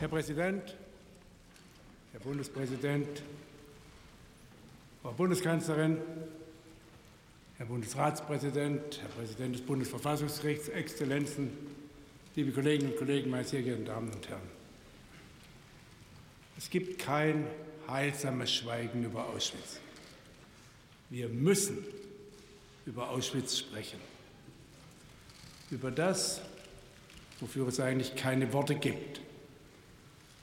Herr Präsident, Herr Bundespräsident, Frau Bundeskanzlerin, Herr Bundesratspräsident, Herr Präsident des Bundesverfassungsgerichts, Exzellenzen, liebe Kolleginnen und Kollegen, meine sehr geehrten Damen und Herren. Es gibt kein heilsames Schweigen über Auschwitz. Wir müssen über Auschwitz sprechen. Über das, wofür es eigentlich keine Worte gibt.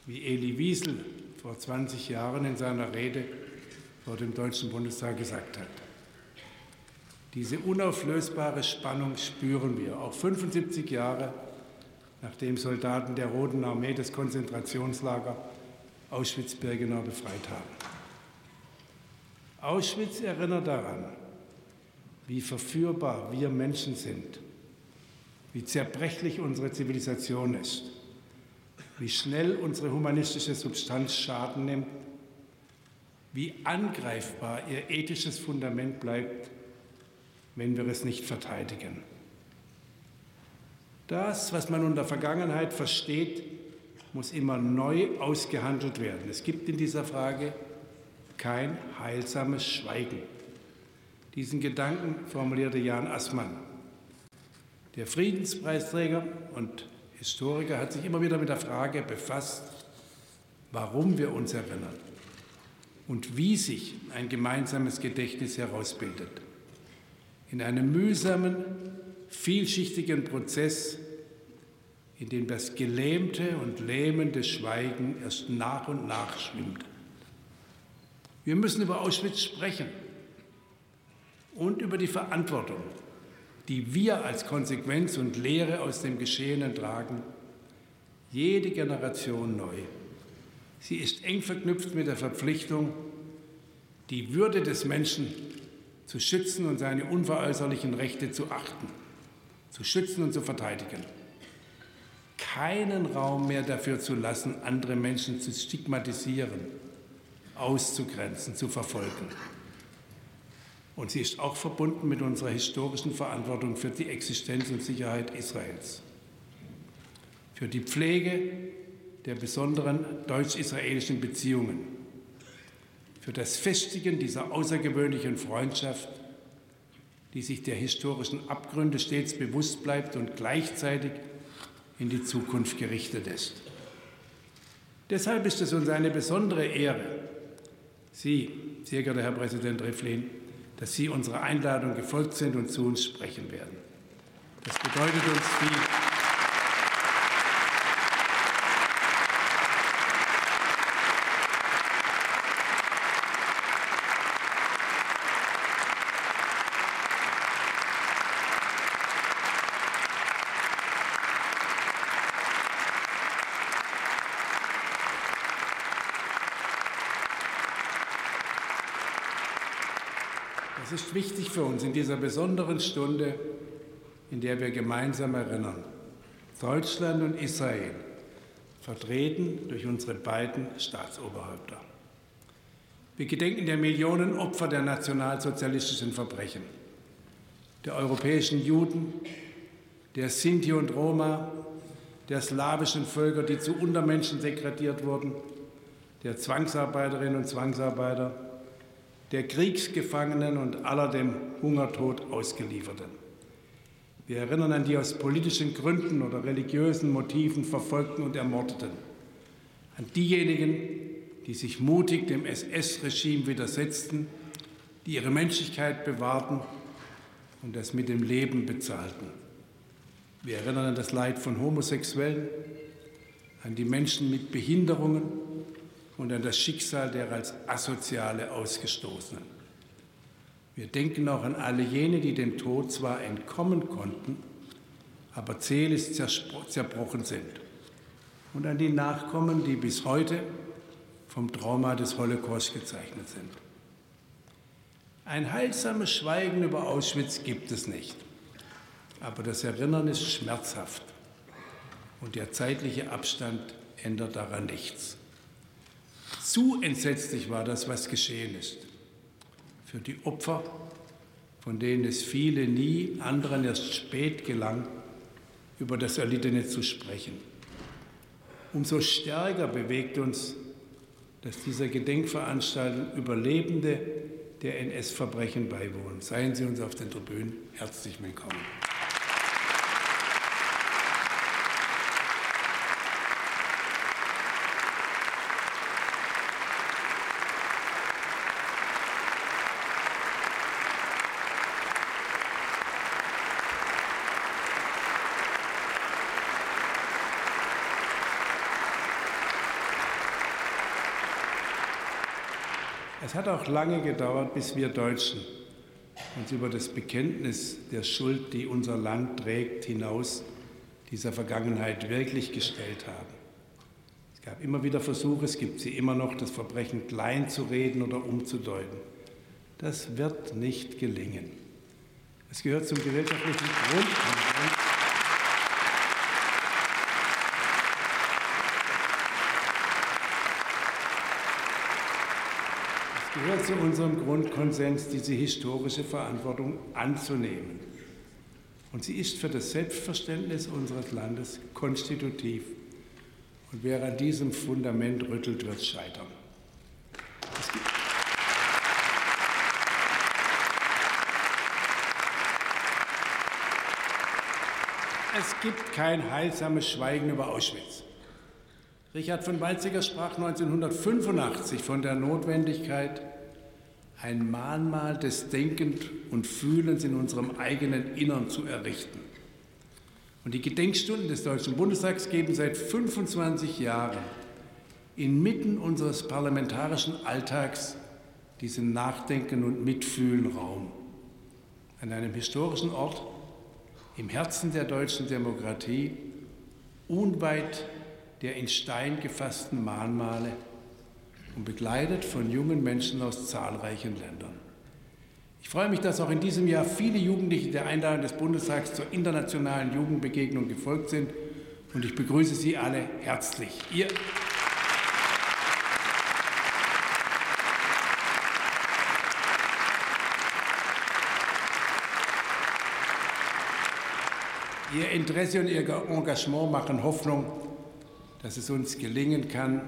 Wie Elie Wiesel vor 20 Jahren in seiner Rede vor dem Deutschen Bundestag gesagt hat. Diese unauflösbare Spannung spüren wir, auch 75 Jahre nachdem Soldaten der Roten Armee das Konzentrationslager Auschwitz-Birkenau befreit haben. Auschwitz erinnert daran, wie verführbar wir Menschen sind, wie zerbrechlich unsere Zivilisation ist, wie schnell unsere humanistische Substanz Schaden nimmt, wie angreifbar ihr ethisches Fundament bleibt, wenn wir es nicht verteidigen. Das, was man unter Vergangenheit versteht, muss immer neu ausgehandelt werden. Es gibt in dieser Frage kein heilsames Schweigen. Diesen Gedanken formulierte Jan Assmann. Der Friedenspreisträger und Historiker hat sich immer wieder mit der Frage befasst, warum wir uns erinnern und wie sich ein gemeinsames Gedächtnis herausbildet. In einem mühsamen, vielschichtigen Prozess, in dem das gelähmte und lähmende Schweigen erst nach und nach schwimmt. Wir müssen über Auschwitz sprechen und über die Verantwortung, die wir als Konsequenz und Lehre aus dem Geschehenen tragen, jede Generation neu. Sie ist eng verknüpft mit der Verpflichtung, die Würde des Menschen zu schützen und seine unveräußerlichen Rechte zu achten zu schützen und zu verteidigen. Keinen Raum mehr dafür zu lassen, andere Menschen zu stigmatisieren, auszugrenzen, zu verfolgen. Und sie ist auch verbunden mit unserer historischen Verantwortung für die Existenz und Sicherheit Israels, für die Pflege der besonderen deutsch-israelischen Beziehungen, für das Festigen dieser außergewöhnlichen Freundschaft die sich der historischen Abgründe stets bewusst bleibt und gleichzeitig in die Zukunft gerichtet ist. Deshalb ist es uns eine besondere Ehre, Sie, sehr geehrter Herr Präsident Rivlin, dass Sie unserer Einladung gefolgt sind und zu uns sprechen werden. Das bedeutet uns viel. Es ist wichtig für uns in dieser besonderen Stunde, in der wir gemeinsam erinnern. Deutschland und Israel, vertreten durch unsere beiden Staatsoberhäupter. Wir gedenken der Millionen Opfer der nationalsozialistischen Verbrechen, der europäischen Juden, der Sinti und Roma, der slawischen Völker, die zu Untermenschen degradiert wurden, der Zwangsarbeiterinnen und Zwangsarbeiter, der Kriegsgefangenen und aller dem Hungertod ausgelieferten. Wir erinnern an die aus politischen Gründen oder religiösen Motiven verfolgten und ermordeten, an diejenigen, die sich mutig dem SS-Regime widersetzten, die ihre Menschlichkeit bewahrten und das mit dem Leben bezahlten. Wir erinnern an das Leid von Homosexuellen, an die Menschen mit Behinderungen und an das Schicksal der als Asoziale Ausgestoßenen. Wir denken auch an alle jene, die dem Tod zwar entkommen konnten, aber zählig zerbrochen sind. Und an die Nachkommen, die bis heute vom Trauma des Holocaust gezeichnet sind. Ein heilsames Schweigen über Auschwitz gibt es nicht. Aber das Erinnern ist schmerzhaft. Und der zeitliche Abstand ändert daran nichts. Zu entsetzlich war das, was geschehen ist. Für die Opfer, von denen es viele nie, anderen erst spät gelang, über das Erlittene zu sprechen. Umso stärker bewegt uns, dass dieser Gedenkveranstaltung Überlebende der NS-Verbrechen beiwohnen. Seien Sie uns auf den Tribünen herzlich willkommen. Es hat auch lange gedauert, bis wir Deutschen uns über das Bekenntnis der Schuld, die unser Land trägt, hinaus dieser Vergangenheit wirklich gestellt haben. Es gab immer wieder Versuche, es gibt sie immer noch, das Verbrechen klein zu reden oder umzudeuten. Das wird nicht gelingen. Es gehört zum gesellschaftlichen Grundkonsens. Zu unserem Grundkonsens, diese historische Verantwortung anzunehmen. Und sie ist für das Selbstverständnis unseres Landes konstitutiv. Und wer an diesem Fundament rüttelt, wird scheitern. Es gibt kein heilsames Schweigen über Auschwitz. Richard von Weizsäcker sprach 1985 von der Notwendigkeit, ein Mahnmal des Denkens und Fühlens in unserem eigenen Innern zu errichten. Und die Gedenkstunden des Deutschen Bundestags geben seit 25 Jahren inmitten unseres parlamentarischen Alltags diesem Nachdenken und Mitfühlen Raum. An einem historischen Ort im Herzen der deutschen Demokratie, unweit der in Stein gefassten Mahnmale und begleitet von jungen Menschen aus zahlreichen Ländern. Ich freue mich, dass auch in diesem Jahr viele Jugendliche der Einladung des Bundestags zur internationalen Jugendbegegnung gefolgt sind und ich begrüße Sie alle herzlich. Ihr Ihr Interesse und Ihr Engagement machen Hoffnung, dass es uns gelingen kann,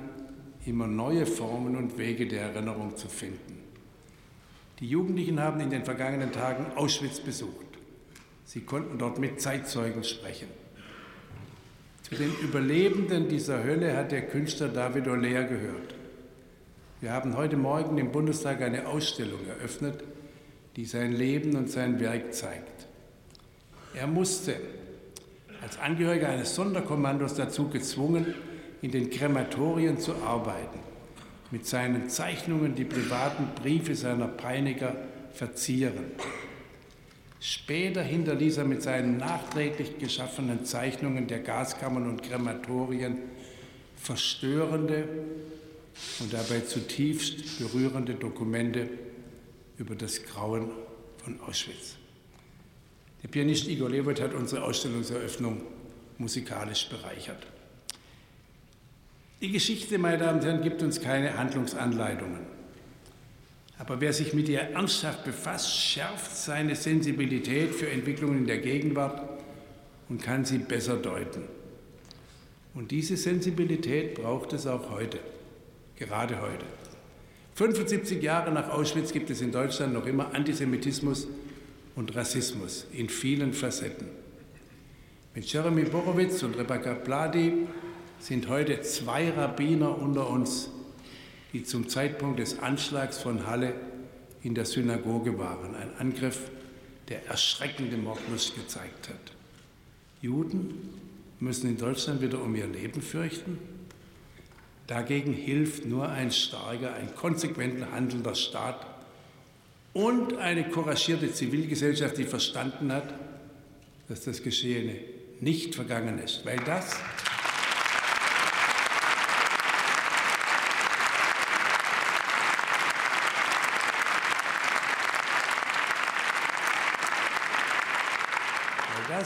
immer neue Formen und Wege der Erinnerung zu finden. Die Jugendlichen haben in den vergangenen Tagen Auschwitz besucht. Sie konnten dort mit Zeitzeugen sprechen. Zu den Überlebenden dieser Hölle hat der Künstler David Aller gehört. Wir haben heute Morgen im Bundestag eine Ausstellung eröffnet, die sein Leben und sein Werk zeigt. Er musste als Angehöriger eines Sonderkommandos dazu gezwungen, in den Krematorien zu arbeiten, mit seinen Zeichnungen die privaten Briefe seiner Peiniger verzieren. Später hinterließ er mit seinen nachträglich geschaffenen Zeichnungen der Gaskammern und Krematorien verstörende und dabei zutiefst berührende Dokumente über das Grauen von Auschwitz. Der Pianist Igor Levert hat unsere Ausstellungseröffnung musikalisch bereichert. Die Geschichte, meine Damen und Herren, gibt uns keine Handlungsanleitungen. Aber wer sich mit ihr ernsthaft befasst, schärft seine Sensibilität für Entwicklungen in der Gegenwart und kann sie besser deuten. Und diese Sensibilität braucht es auch heute, gerade heute. 75 Jahre nach Auschwitz gibt es in Deutschland noch immer Antisemitismus und Rassismus in vielen Facetten. Mit Jeremy Borowitz und Rebecca Pladi sind heute zwei Rabbiner unter uns, die zum Zeitpunkt des Anschlags von Halle in der Synagoge waren. Ein Angriff, der erschreckende Mordlust gezeigt hat. Juden müssen in Deutschland wieder um ihr Leben fürchten. Dagegen hilft nur ein starker, ein konsequent handelnder Staat und eine couragierte Zivilgesellschaft, die verstanden hat, dass das Geschehene nicht vergangen ist, weil das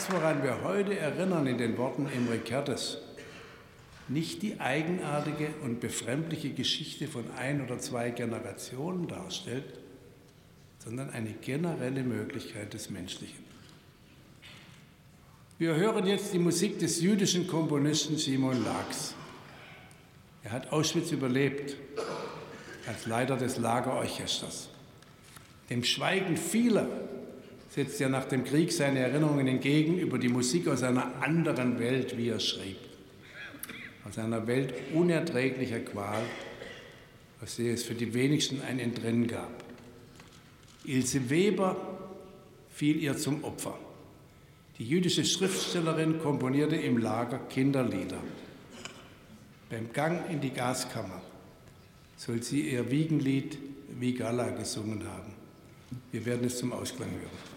woran wir heute erinnern in den Worten Imre Kertes, nicht die eigenartige und befremdliche Geschichte von ein oder zwei Generationen darstellt, sondern eine generelle Möglichkeit des Menschlichen. Wir hören jetzt die Musik des jüdischen Komponisten Simon Lachs. Er hat Auschwitz überlebt als Leiter des Lagerorchesters. Dem Schweigen vieler setzt er nach dem Krieg seine Erinnerungen entgegen über die Musik aus einer anderen Welt, wie er schrieb. Aus einer Welt unerträglicher Qual, aus der es für die wenigsten ein Entrennen gab. Ilse Weber fiel ihr zum Opfer. Die jüdische Schriftstellerin komponierte im Lager Kinderlieder. Beim Gang in die Gaskammer soll sie ihr Wiegenlied Vigala gesungen haben. Wir werden es zum Ausklang hören.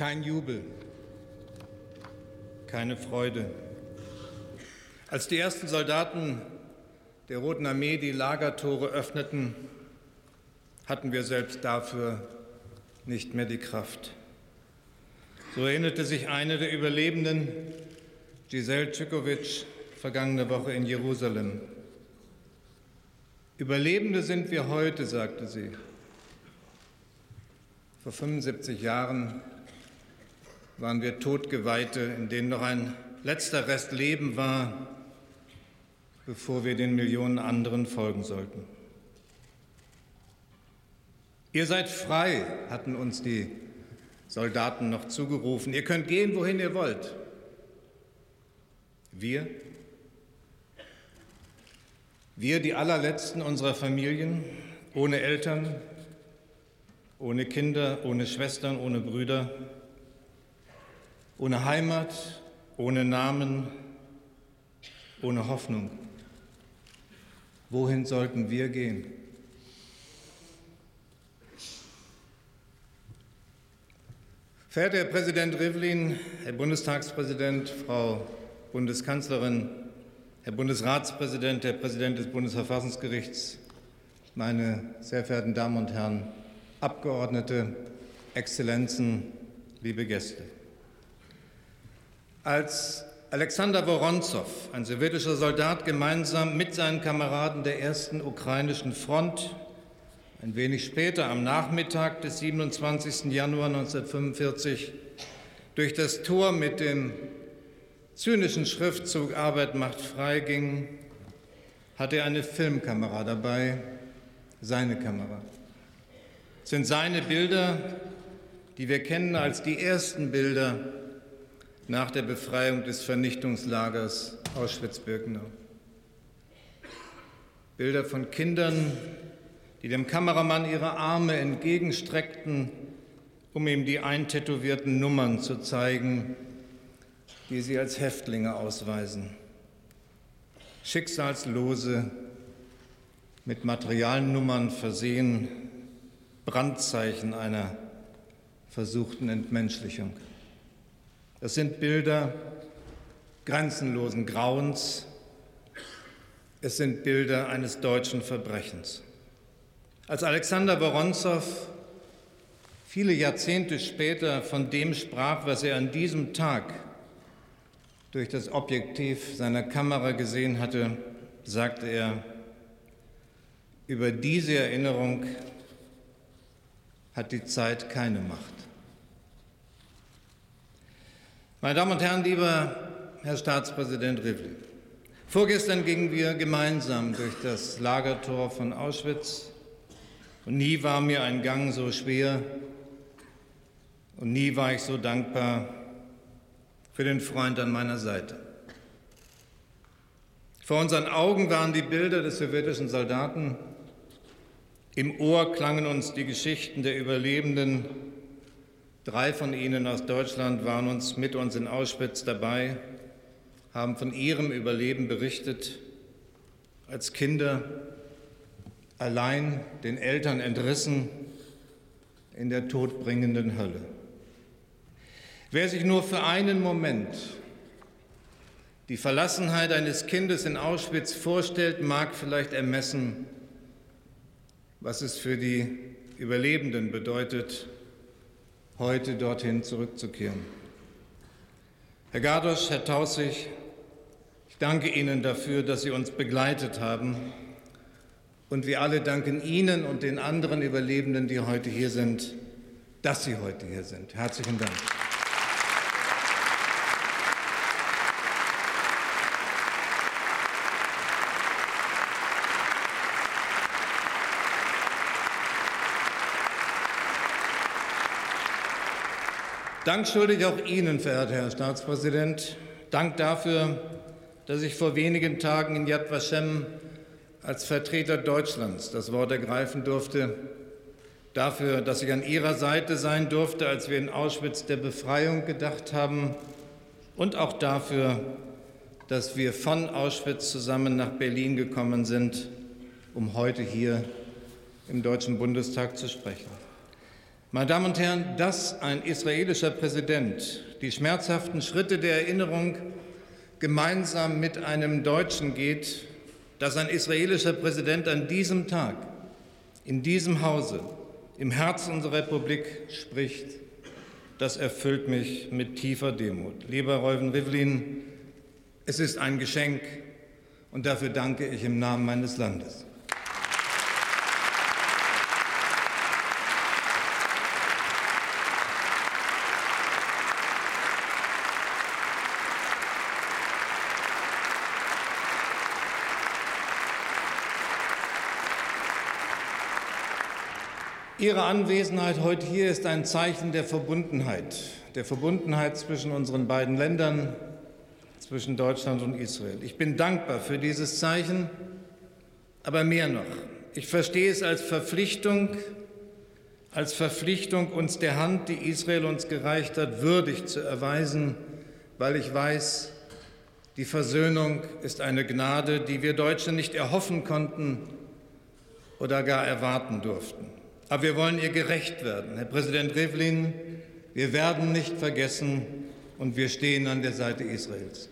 Kein Jubel, keine Freude. Als die ersten Soldaten der Roten Armee die Lagertore öffneten, hatten wir selbst dafür nicht mehr die Kraft. So erinnerte sich eine der Überlebenden, Giselle Tschikovic, vergangene Woche in Jerusalem. Überlebende sind wir heute, sagte sie. Vor 75 Jahren waren wir Todgeweihte, in denen noch ein letzter Rest Leben war, bevor wir den Millionen anderen folgen sollten. Ihr seid frei, hatten uns die Soldaten noch zugerufen. Ihr könnt gehen, wohin ihr wollt. Wir, wir, die allerletzten unserer Familien, ohne Eltern, ohne Kinder, ohne Schwestern, ohne Brüder, ohne Heimat, ohne Namen, ohne Hoffnung. Wohin sollten wir gehen? Verehrter Herr Präsident Rivlin, Herr Bundestagspräsident, Frau Bundeskanzlerin, Herr Bundesratspräsident, Herr Präsident des Bundesverfassungsgerichts, meine sehr verehrten Damen und Herren Abgeordnete, Exzellenzen, liebe Gäste. Als Alexander Woronzow, ein sowjetischer Soldat, gemeinsam mit seinen Kameraden der ersten ukrainischen Front ein wenig später, am Nachmittag des 27. Januar 1945, durch das Tor mit dem zynischen Schriftzug Arbeit macht frei ging, hatte er eine Filmkamera dabei, seine Kamera. Es sind seine Bilder, die wir kennen als die ersten Bilder nach der Befreiung des Vernichtungslagers Auschwitz-Birkenau. Bilder von Kindern, die dem Kameramann ihre Arme entgegenstreckten, um ihm die eintätowierten Nummern zu zeigen, die sie als Häftlinge ausweisen. Schicksalslose, mit Materialnummern versehen, Brandzeichen einer versuchten Entmenschlichung. Das sind Bilder grenzenlosen Grauens. Es sind Bilder eines deutschen Verbrechens. Als Alexander Woronzow viele Jahrzehnte später von dem sprach, was er an diesem Tag durch das Objektiv seiner Kamera gesehen hatte, sagte er, über diese Erinnerung hat die Zeit keine Macht. Meine Damen und Herren, lieber Herr Staatspräsident Rivlin, vorgestern gingen wir gemeinsam durch das Lagertor von Auschwitz und nie war mir ein Gang so schwer und nie war ich so dankbar für den Freund an meiner Seite. Vor unseren Augen waren die Bilder des sowjetischen Soldaten, im Ohr klangen uns die Geschichten der Überlebenden. Drei von ihnen aus Deutschland waren uns mit uns in Auschwitz dabei, haben von ihrem Überleben berichtet, als Kinder allein den Eltern entrissen in der todbringenden Hölle. Wer sich nur für einen Moment die Verlassenheit eines Kindes in Auschwitz vorstellt, mag vielleicht ermessen, was es für die Überlebenden bedeutet, heute dorthin zurückzukehren. Herr Gardosch, Herr Tausig, ich danke Ihnen dafür, dass Sie uns begleitet haben und wir alle danken Ihnen und den anderen Überlebenden, die heute hier sind, dass Sie heute hier sind. Herzlichen Dank. Dank schuldig auch Ihnen, verehrter Herr Staatspräsident. Dank dafür, dass ich vor wenigen Tagen in Yad Vashem als Vertreter Deutschlands das Wort ergreifen durfte, dafür, dass ich an Ihrer Seite sein durfte, als wir in Auschwitz der Befreiung gedacht haben und auch dafür, dass wir von Auschwitz zusammen nach Berlin gekommen sind, um heute hier im Deutschen Bundestag zu sprechen. Meine Damen und Herren, dass ein israelischer Präsident die schmerzhaften Schritte der Erinnerung gemeinsam mit einem Deutschen geht, dass ein israelischer Präsident an diesem Tag in diesem Hause im Herzen unserer Republik spricht, das erfüllt mich mit tiefer Demut. Lieber Reuven Rivlin, es ist ein Geschenk und dafür danke ich im Namen meines Landes. Ihre Anwesenheit heute hier ist ein Zeichen der Verbundenheit, der Verbundenheit zwischen unseren beiden Ländern, zwischen Deutschland und Israel. Ich bin dankbar für dieses Zeichen, aber mehr noch. Ich verstehe es als Verpflichtung, als Verpflichtung, uns der Hand, die Israel uns gereicht hat, würdig zu erweisen, weil ich weiß, die Versöhnung ist eine Gnade, die wir Deutsche nicht erhoffen konnten oder gar erwarten durften. Aber wir wollen ihr gerecht werden. Herr Präsident Rivlin, wir werden nicht vergessen und wir stehen an der Seite Israels.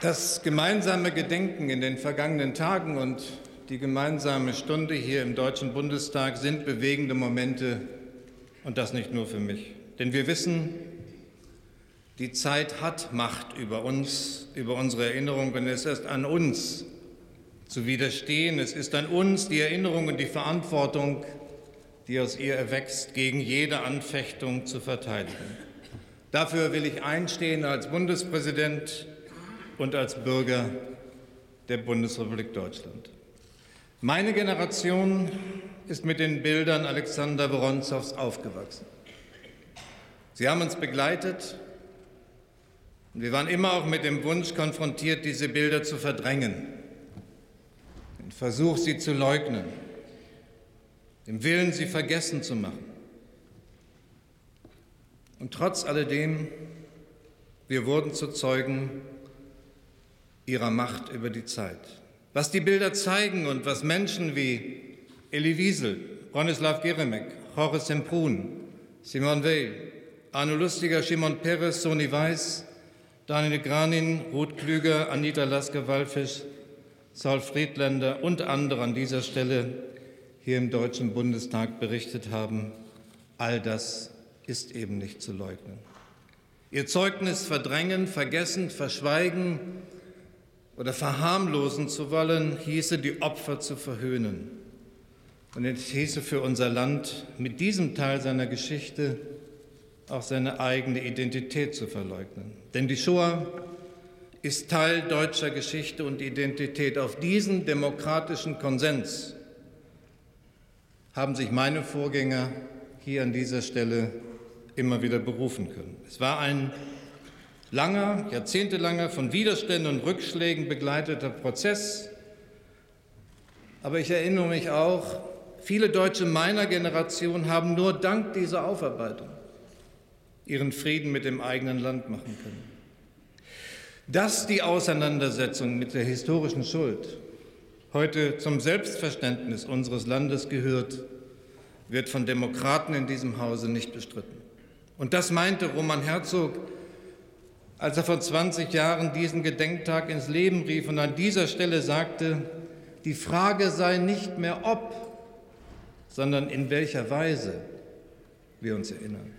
Das gemeinsame Gedenken in den vergangenen Tagen und die gemeinsame Stunde hier im Deutschen Bundestag sind bewegende Momente und das nicht nur für mich. Denn wir wissen, die Zeit hat Macht über uns, über unsere Erinnerung und es ist an uns zu widerstehen. Es ist an uns die Erinnerung und die Verantwortung, die aus ihr erwächst, gegen jede Anfechtung zu verteidigen. Dafür will ich einstehen als Bundespräsident und als Bürger der Bundesrepublik Deutschland. Meine Generation ist mit den Bildern Alexander Woronzows aufgewachsen. Sie haben uns begleitet und wir waren immer auch mit dem Wunsch konfrontiert, diese Bilder zu verdrängen, den Versuch, sie zu leugnen, dem Willen, sie vergessen zu machen. Und trotz alledem, wir wurden zu Zeugen ihrer Macht über die Zeit. Was die Bilder zeigen und was Menschen wie Elie Wiesel, Bronislaw Geremek, Jorge Semprun, Simone Weil, Arno Lustiger, Shimon Peres, Soni Weiß, Daniel Granin, Ruth Klüger, Anita Lasker-Wallfisch, Saul Friedländer und andere an dieser Stelle hier im Deutschen Bundestag berichtet haben, all das ist eben nicht zu leugnen. Ihr Zeugnis verdrängen, vergessen, verschweigen oder verharmlosen zu wollen, hieße die Opfer zu verhöhnen. Und es hieße für unser Land mit diesem Teil seiner Geschichte auch seine eigene Identität zu verleugnen. Denn die Shoah ist Teil deutscher Geschichte und Identität. Auf diesen demokratischen Konsens haben sich meine Vorgänger hier an dieser Stelle immer wieder berufen können. Es war ein langer, jahrzehntelanger, von Widerständen und Rückschlägen begleiteter Prozess. Aber ich erinnere mich auch, viele Deutsche meiner Generation haben nur dank dieser Aufarbeitung ihren Frieden mit dem eigenen Land machen können. Dass die Auseinandersetzung mit der historischen Schuld heute zum Selbstverständnis unseres Landes gehört, wird von Demokraten in diesem Hause nicht bestritten. Und das meinte Roman Herzog, als er vor 20 Jahren diesen Gedenktag ins Leben rief und an dieser Stelle sagte, die Frage sei nicht mehr ob, sondern in welcher Weise wir uns erinnern.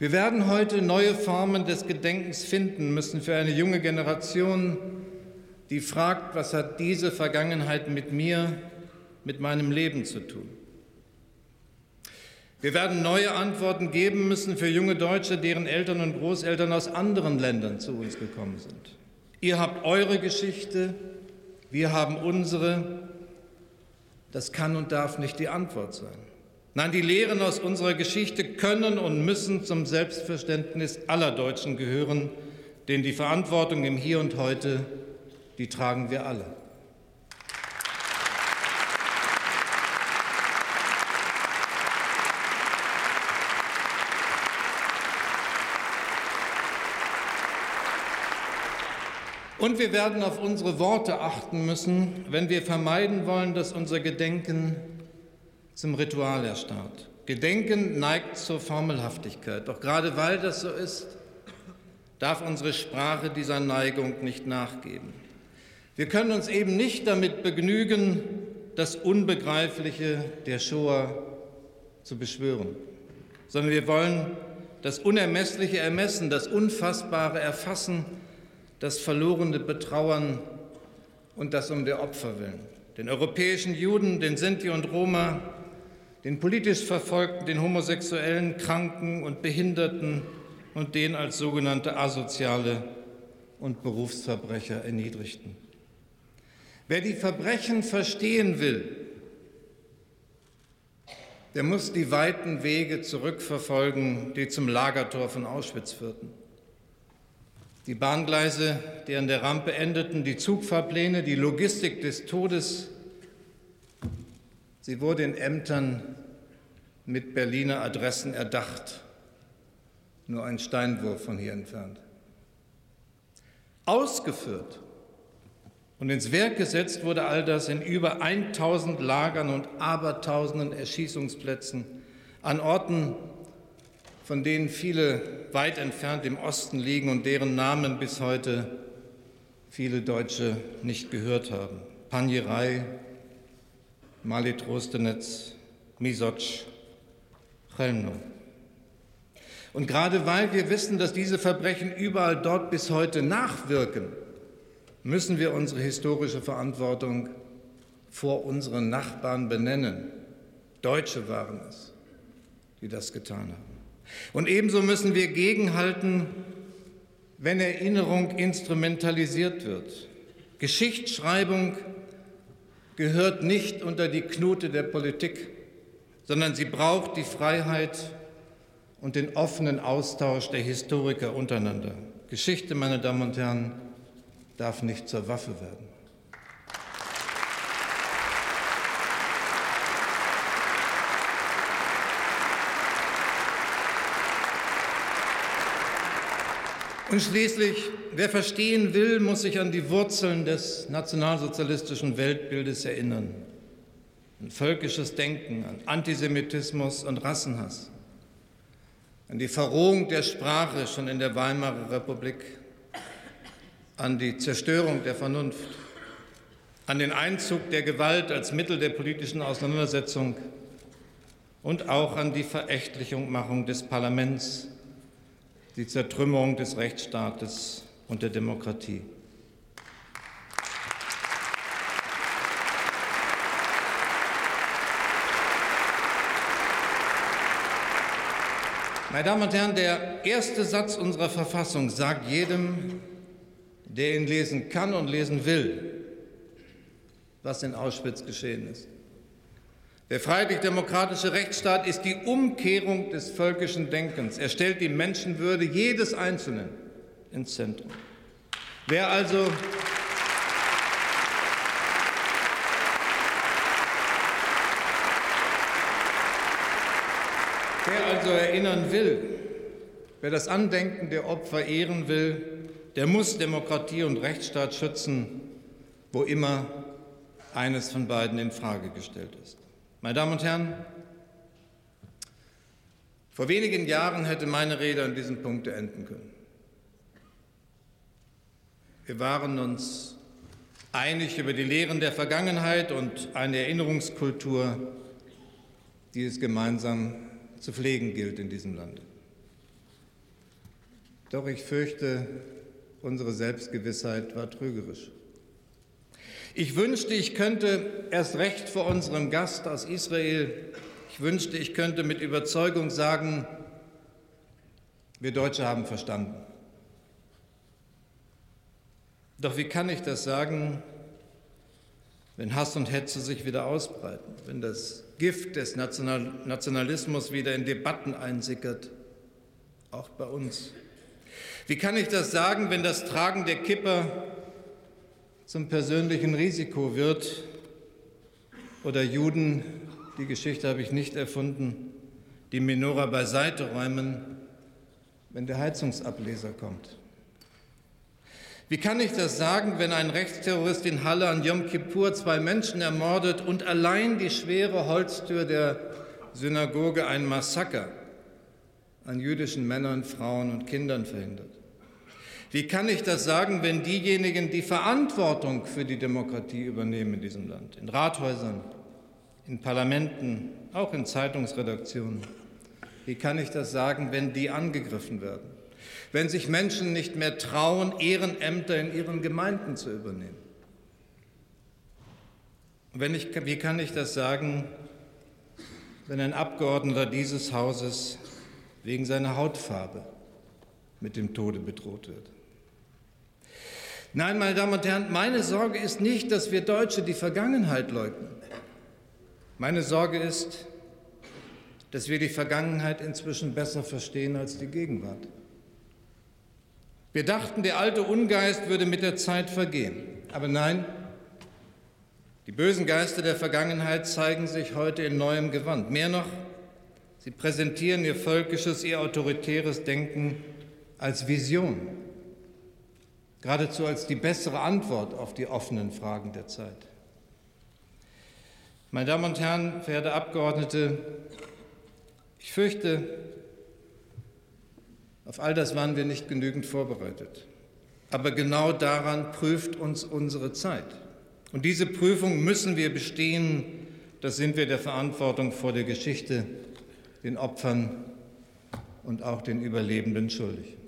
Wir werden heute neue Formen des Gedenkens finden müssen für eine junge Generation, die fragt, was hat diese Vergangenheit mit mir, mit meinem Leben zu tun. Wir werden neue Antworten geben müssen für junge Deutsche, deren Eltern und Großeltern aus anderen Ländern zu uns gekommen sind. Ihr habt eure Geschichte, wir haben unsere. Das kann und darf nicht die Antwort sein. Nein, die Lehren aus unserer Geschichte können und müssen zum Selbstverständnis aller Deutschen gehören, denn die Verantwortung im Hier und heute, die tragen wir alle. Und wir werden auf unsere Worte achten müssen, wenn wir vermeiden wollen, dass unser Gedenken zum Ritual erstarrt. Gedenken neigt zur Formelhaftigkeit. Doch gerade weil das so ist, darf unsere Sprache dieser Neigung nicht nachgeben. Wir können uns eben nicht damit begnügen, das Unbegreifliche der Shoah zu beschwören, sondern wir wollen das Unermessliche ermessen, das Unfassbare erfassen, das Verlorene betrauern und das um der Opfer willen. Den europäischen Juden, den Sinti und Roma, den politisch Verfolgten, den Homosexuellen, Kranken und Behinderten und den als sogenannte Asoziale und Berufsverbrecher Erniedrigten. Wer die Verbrechen verstehen will, der muss die weiten Wege zurückverfolgen, die zum Lagertor von Auschwitz führten. Die Bahngleise, die an der Rampe endeten, die Zugfahrpläne, die Logistik des Todes, sie wurde in Ämtern mit Berliner Adressen erdacht, nur ein Steinwurf von hier entfernt. Ausgeführt und ins Werk gesetzt wurde all das in über 1000 Lagern und abertausenden Erschießungsplätzen an Orten, von denen viele weit entfernt im Osten liegen und deren Namen bis heute viele Deutsche nicht gehört haben. Panjerei, Mali Trostenetz, Misotsch, Chelmno. Und gerade weil wir wissen, dass diese Verbrechen überall dort bis heute nachwirken, müssen wir unsere historische Verantwortung vor unseren Nachbarn benennen. Deutsche waren es, die das getan haben. Und ebenso müssen wir gegenhalten, wenn Erinnerung instrumentalisiert wird. Geschichtsschreibung gehört nicht unter die Knute der Politik, sondern sie braucht die Freiheit und den offenen Austausch der Historiker untereinander. Geschichte, meine Damen und Herren, darf nicht zur Waffe werden. Und schließlich, wer verstehen will, muss sich an die Wurzeln des nationalsozialistischen Weltbildes erinnern. An völkisches Denken, an Antisemitismus und Rassenhass, an die Verrohung der Sprache schon in der Weimarer Republik, an die Zerstörung der Vernunft, an den Einzug der Gewalt als Mittel der politischen Auseinandersetzung. Und auch an die Verächtlichungmachung des Parlaments, die Zertrümmerung des Rechtsstaates und der Demokratie. Meine Damen und Herren, der erste Satz unserer Verfassung sagt jedem, der ihn lesen kann und lesen will, was in Auschwitz geschehen ist. Der freiheitlich-demokratische Rechtsstaat ist die Umkehrung des völkischen Denkens. Er stellt die Menschenwürde jedes Einzelnen ins Zentrum. Wer also Wer also erinnern will, wer das Andenken der Opfer ehren will, der muss Demokratie und Rechtsstaat schützen, wo immer eines von beiden in Frage gestellt ist. Meine Damen und Herren, vor wenigen Jahren hätte meine Rede an diesem Punkt enden können. Wir waren uns einig über die Lehren der Vergangenheit und eine Erinnerungskultur, die es gemeinsam zu pflegen gilt in diesem Lande. Doch ich fürchte, Unsere Selbstgewissheit war trügerisch. Ich wünschte, ich könnte erst recht vor unserem Gast aus Israel, ich wünschte, ich könnte mit Überzeugung sagen, wir Deutsche haben verstanden. Doch wie kann ich das sagen, wenn Hass und Hetze sich wieder ausbreiten, wenn das Gift des Nationalismus wieder in Debatten einsickert, auch bei uns? Wie kann ich das sagen, wenn das Tragen der Kipper zum persönlichen Risiko wird oder Juden, die Geschichte habe ich nicht erfunden, die Menora beiseite räumen, wenn der Heizungsableser kommt? Wie kann ich das sagen, wenn ein Rechtsterrorist in Halle an Yom Kippur zwei Menschen ermordet und allein die schwere Holztür der Synagoge ein Massaker an jüdischen Männern, Frauen und Kindern verhindert? Wie kann ich das sagen, wenn diejenigen, die Verantwortung für die Demokratie übernehmen in diesem Land, in Rathäusern, in Parlamenten, auch in Zeitungsredaktionen, wie kann ich das sagen, wenn die angegriffen werden? wenn sich Menschen nicht mehr trauen, Ehrenämter in ihren Gemeinden zu übernehmen. Wenn ich, wie kann ich das sagen, wenn ein Abgeordneter dieses Hauses wegen seiner Hautfarbe mit dem Tode bedroht wird? Nein, meine Damen und Herren, meine Sorge ist nicht, dass wir Deutsche die Vergangenheit leugnen. Meine Sorge ist, dass wir die Vergangenheit inzwischen besser verstehen als die Gegenwart. Wir dachten, der alte Ungeist würde mit der Zeit vergehen. Aber nein, die bösen Geister der Vergangenheit zeigen sich heute in neuem Gewand. Mehr noch, sie präsentieren ihr völkisches, ihr autoritäres Denken als Vision, geradezu als die bessere Antwort auf die offenen Fragen der Zeit. Meine Damen und Herren, verehrte Abgeordnete, ich fürchte, auf all das waren wir nicht genügend vorbereitet. Aber genau daran prüft uns unsere Zeit. Und diese Prüfung müssen wir bestehen. Das sind wir der Verantwortung vor der Geschichte, den Opfern und auch den Überlebenden schuldig.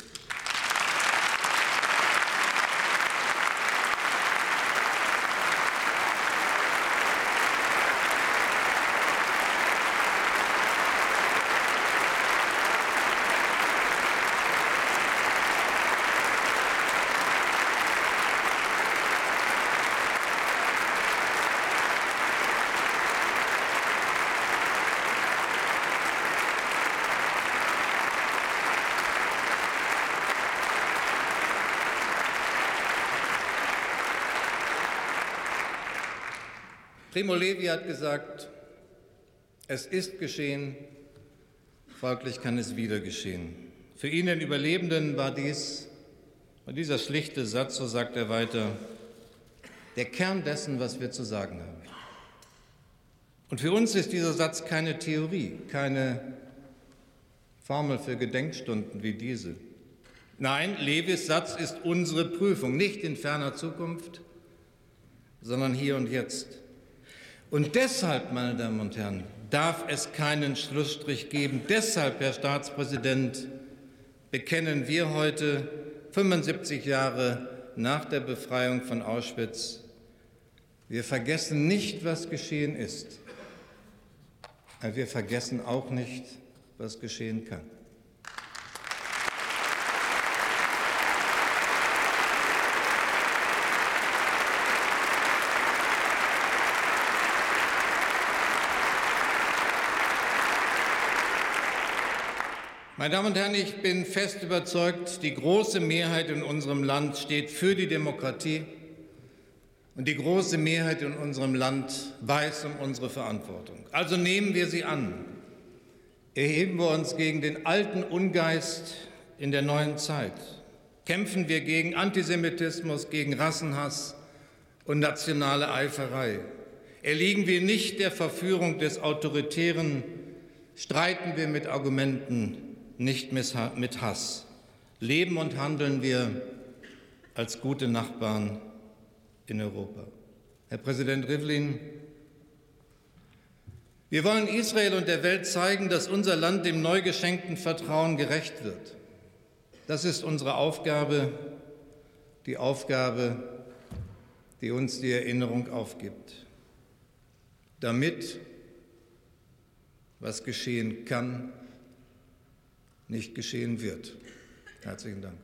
Primo Levi hat gesagt, es ist geschehen, folglich kann es wieder geschehen. Für ihn, den Überlebenden, war dies, und dieser schlichte Satz, so sagt er weiter, der Kern dessen, was wir zu sagen haben. Und für uns ist dieser Satz keine Theorie, keine Formel für Gedenkstunden wie diese. Nein, Levis Satz ist unsere Prüfung, nicht in ferner Zukunft, sondern hier und jetzt. Und deshalb, meine Damen und Herren, darf es keinen Schlussstrich geben. Deshalb, Herr Staatspräsident, bekennen wir heute, 75 Jahre nach der Befreiung von Auschwitz, wir vergessen nicht, was geschehen ist, aber wir vergessen auch nicht, was geschehen kann. Meine Damen und Herren, ich bin fest überzeugt, die große Mehrheit in unserem Land steht für die Demokratie und die große Mehrheit in unserem Land weiß um unsere Verantwortung. Also nehmen wir sie an. Erheben wir uns gegen den alten Ungeist in der neuen Zeit. Kämpfen wir gegen Antisemitismus, gegen Rassenhass und nationale Eiferei. Erliegen wir nicht der Verführung des Autoritären, streiten wir mit Argumenten nicht mit Hass. Leben und handeln wir als gute Nachbarn in Europa. Herr Präsident Rivlin, wir wollen Israel und der Welt zeigen, dass unser Land dem neu geschenkten Vertrauen gerecht wird. Das ist unsere Aufgabe, die Aufgabe, die uns die Erinnerung aufgibt. Damit, was geschehen kann, nicht geschehen wird. Herzlichen Dank.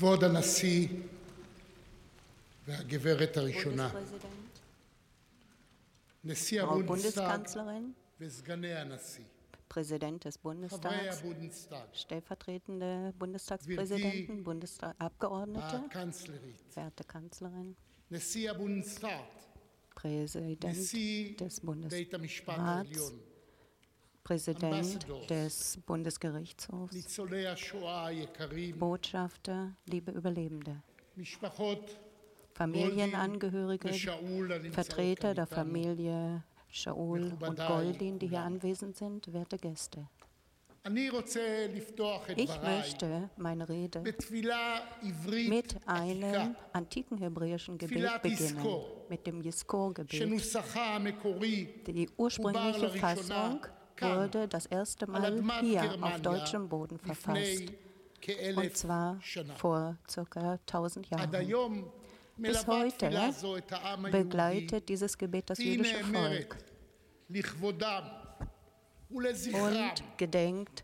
כבוד הנשיא והגברת הראשונה, Bundespräsident, נשיא Frau הבונדסטאג Bundeskanzlerin, וסגני הנשיא, Präsident des חברי Bundestags, הבונדסטאג, stellvertretende Bundestagspräsidenten, Bundesabgeordnete, הקנצלרית, verehrte Kanzlerin, נשיא הבונדסטאט, Präsident נשיא des בית המשפט Bundesrats, העליון, Präsident des Bundesgerichtshofs, Botschafter, liebe Überlebende, Familienangehörige, Vertreter der Familie Shaul und Goldin, die hier anwesend sind, werte Gäste. Ich möchte meine Rede mit einem antiken hebräischen Gebet beginnen, mit dem Yiskor-Gebet. Die ursprüngliche Fassung wurde das erste Mal hier auf deutschem Boden verfasst. Und zwar vor ca. 1000 Jahren. Bis heute begleitet dieses Gebet das jüdische Volk. und gedenkt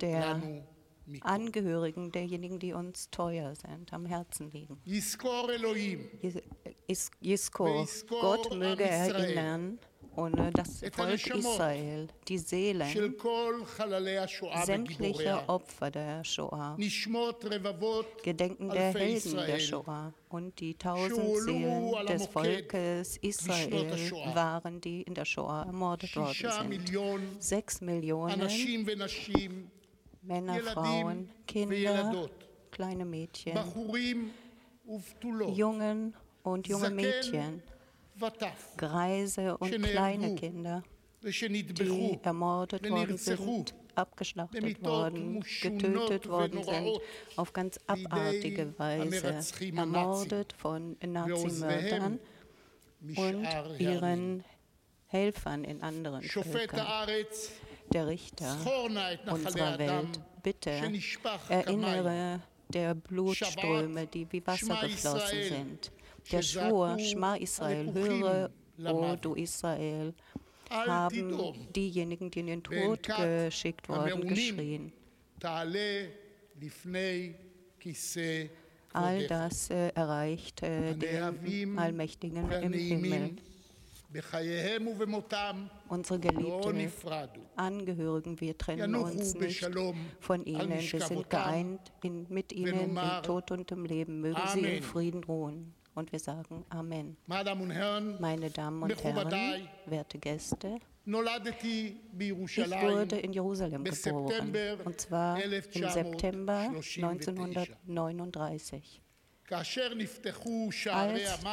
der Angehörigen derjenigen, die uns teuer sind, am Herzen liegen. Jisko, Gott möge erinnern ohne das Volk Israel, die Seelen sämtliche Opfer der Shoah, Gedenken der Helden der Shoah. Und die tausend Seelen des Volkes Israel waren, die in der Shoah ermordet worden sind. Sechs Millionen Männer, Frauen, Kinder, kleine Mädchen, Jungen und junge Mädchen. Greise und kleine Kinder, die ermordet worden sind, abgeschlachtet worden, getötet worden sind, auf ganz abartige Weise, ermordet von Nazimördern und ihren Helfern in anderen Völkern. Der Richter unserer Welt, bitte erinnere der Blutströme, die wie Wasser geflossen sind. Der Schwur, Schma Israel, höre, O oh du Israel, haben diejenigen, die in den Tod geschickt wurden, geschrien. All das äh, erreicht äh, den Allmächtigen im Himmel. Unsere geliebten Angehörigen, wir trennen uns nicht von ihnen. Wir sind geeint in, mit ihnen im Tod und im Leben. Mögen sie in Frieden ruhen. Und wir sagen Amen. Meine Damen und Herren, werte Gäste, ich wurde in Jerusalem geboren, und zwar im September 1939. Als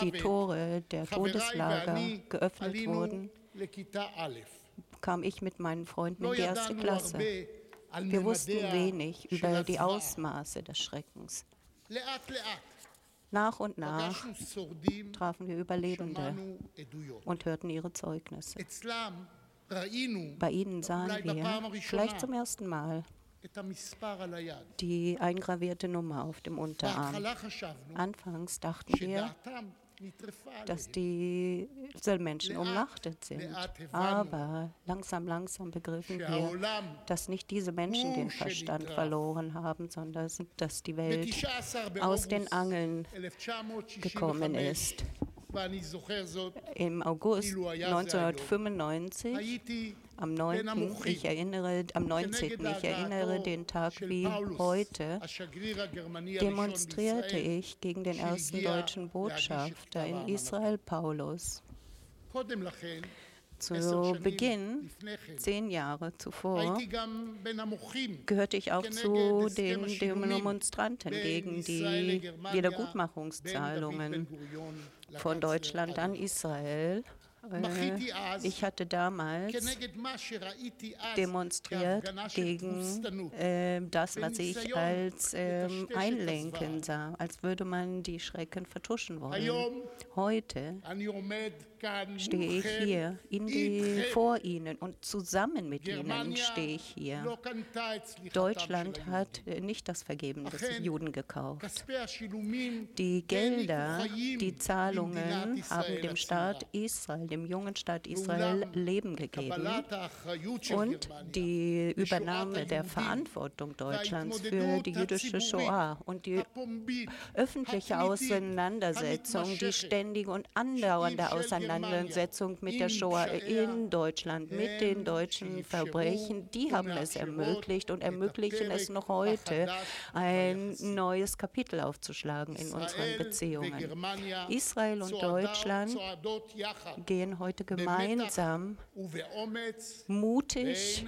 die Tore der Todeslager geöffnet wurden, kam ich mit meinen Freunden in die erste Klasse. Wir wussten wenig über die Ausmaße des Schreckens. Nach und nach trafen wir Überlebende und hörten ihre Zeugnisse. Bei ihnen sahen wir vielleicht zum ersten Mal die eingravierte Nummer auf dem Unterarm. Anfangs dachten wir, dass diese Menschen umnachtet sind. Aber langsam, langsam begriffen wir, dass nicht diese Menschen den Verstand verloren haben, sondern dass die Welt aus den Angeln gekommen ist. Im August 1995 am 9. Ich erinnere, am 19. Ich erinnere den Tag wie heute, demonstrierte ich gegen den ersten deutschen Botschafter in Israel, Paulus. Zu Beginn, zehn Jahre zuvor, gehörte ich auch zu den Demonstranten gegen die Wiedergutmachungszahlungen von Deutschland an Israel äh, ich hatte damals demonstriert gegen äh, das, was ich als äh, Einlenken sah, als würde man die Schrecken vertuschen wollen. Heute stehe ich hier die, vor Ihnen und zusammen mit Ihnen stehe ich hier. Deutschland hat nicht das Vergeben des Juden gekauft. Die Gelder, die Zahlungen haben dem Staat Israel, dem jungen Staat Israel, Leben gegeben. Und die Übernahme der Verantwortung Deutschlands für die jüdische Shoah und die öffentliche Auseinandersetzung, die ständige und andauernde Auseinandersetzung mit der Shoah in Deutschland, mit den deutschen Verbrechen, die haben es ermöglicht und ermöglichen es noch heute, ein neues Kapitel aufzuschlagen in unseren Beziehungen. Israel und Deutschland gehen heute gemeinsam mutig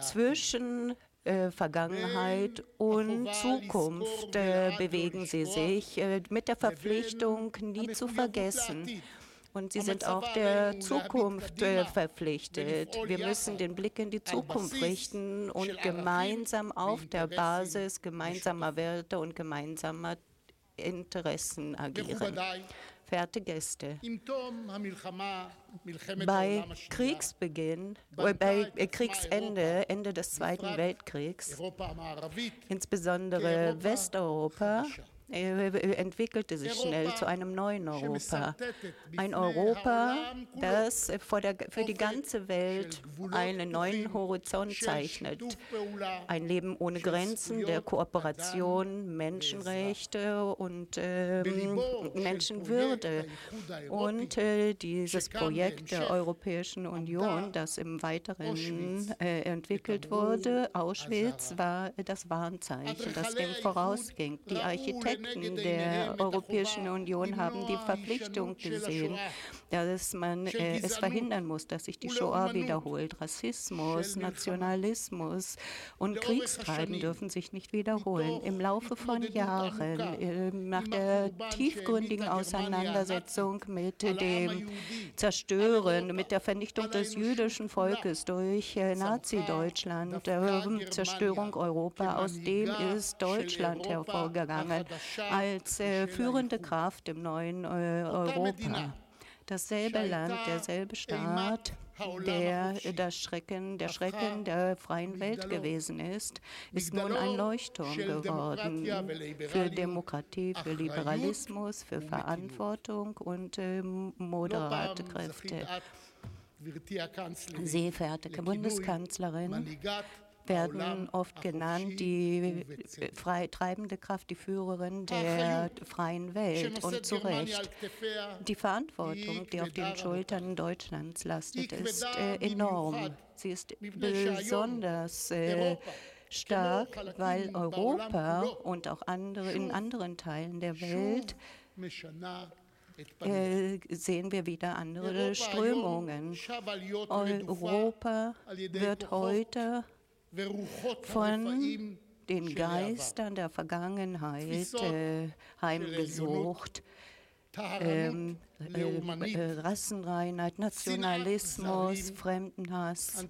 zwischen äh, Vergangenheit und Zukunft äh, bewegen sie sich äh, mit der Verpflichtung, nie zu vergessen. Und sie sind auch der Zukunft verpflichtet. Wir müssen den Blick in die Zukunft richten und gemeinsam auf der Basis gemeinsamer Werte und gemeinsamer Interessen agieren verehrte Gäste. Bei Kriegsbeginn, äh, bei Kriegsende, Ende des Zweiten Weltkriegs, insbesondere Westeuropa, entwickelte sich schnell zu einem neuen Europa. Ein Europa, das der, für die ganze Welt einen neuen Horizont zeichnet. Ein Leben ohne Grenzen, der Kooperation, Menschenrechte und äh, Menschenwürde. Und äh, dieses Projekt der Europäischen Union, das im Weiteren äh, entwickelt wurde, Auschwitz, war das Warnzeichen, das dem vorausging. Die Architekten Staaten der Europäischen Union haben die Verpflichtung gesehen, dass man äh, es verhindern muss, dass sich die Shoah wiederholt. Rassismus, Nationalismus und Kriegstreiben dürfen sich nicht wiederholen. Im Laufe von Jahren, äh, nach der tiefgründigen Auseinandersetzung mit dem Zerstören, mit der Vernichtung des jüdischen Volkes durch äh, Nazi-Deutschland, äh, Zerstörung Europa, aus dem ist Deutschland hervorgegangen als äh, führende Kraft im neuen äh, Europa. Dasselbe Land, derselbe Staat, der das Schrecken, der Schrecken der freien Welt gewesen ist, ist nun ein Leuchtturm geworden für Demokratie, für Liberalismus, für Verantwortung und äh, moderate Kräfte. Sehr verehrte Bundeskanzlerin, werden oft genannt die frei treibende Kraft, die Führerin der freien Welt. Und zu Recht. Die Verantwortung, die auf den Schultern Deutschlands lastet, ist äh, enorm. Sie ist besonders äh, stark, weil Europa und auch andere in anderen Teilen der Welt äh, sehen wir wieder andere Strömungen. Europa wird heute von den Geistern der Vergangenheit äh, heimgesucht. Ähm, äh, Rassenreinheit, Nationalismus, Fremdenhass,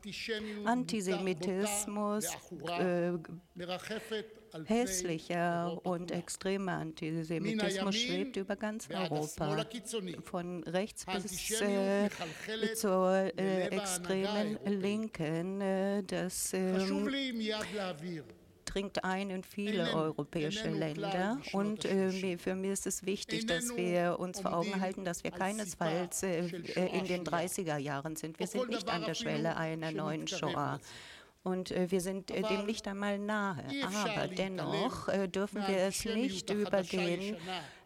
Antisemitismus, äh, hässlicher und extremer Antisemitismus schwebt über ganz Europa, von rechts bis äh, zur äh, extremen Linken. Äh, das ähm, dringt ein in viele europäische Länder. Und äh, für mich ist es wichtig, dass wir uns vor Augen halten, dass wir keinesfalls äh, äh in den 30er Jahren sind. Wir sind nicht an der Schwelle einer neuen Shoah. Und äh, wir sind äh, dem nicht einmal nahe. Aber dennoch äh, dürfen wir es nicht übergehen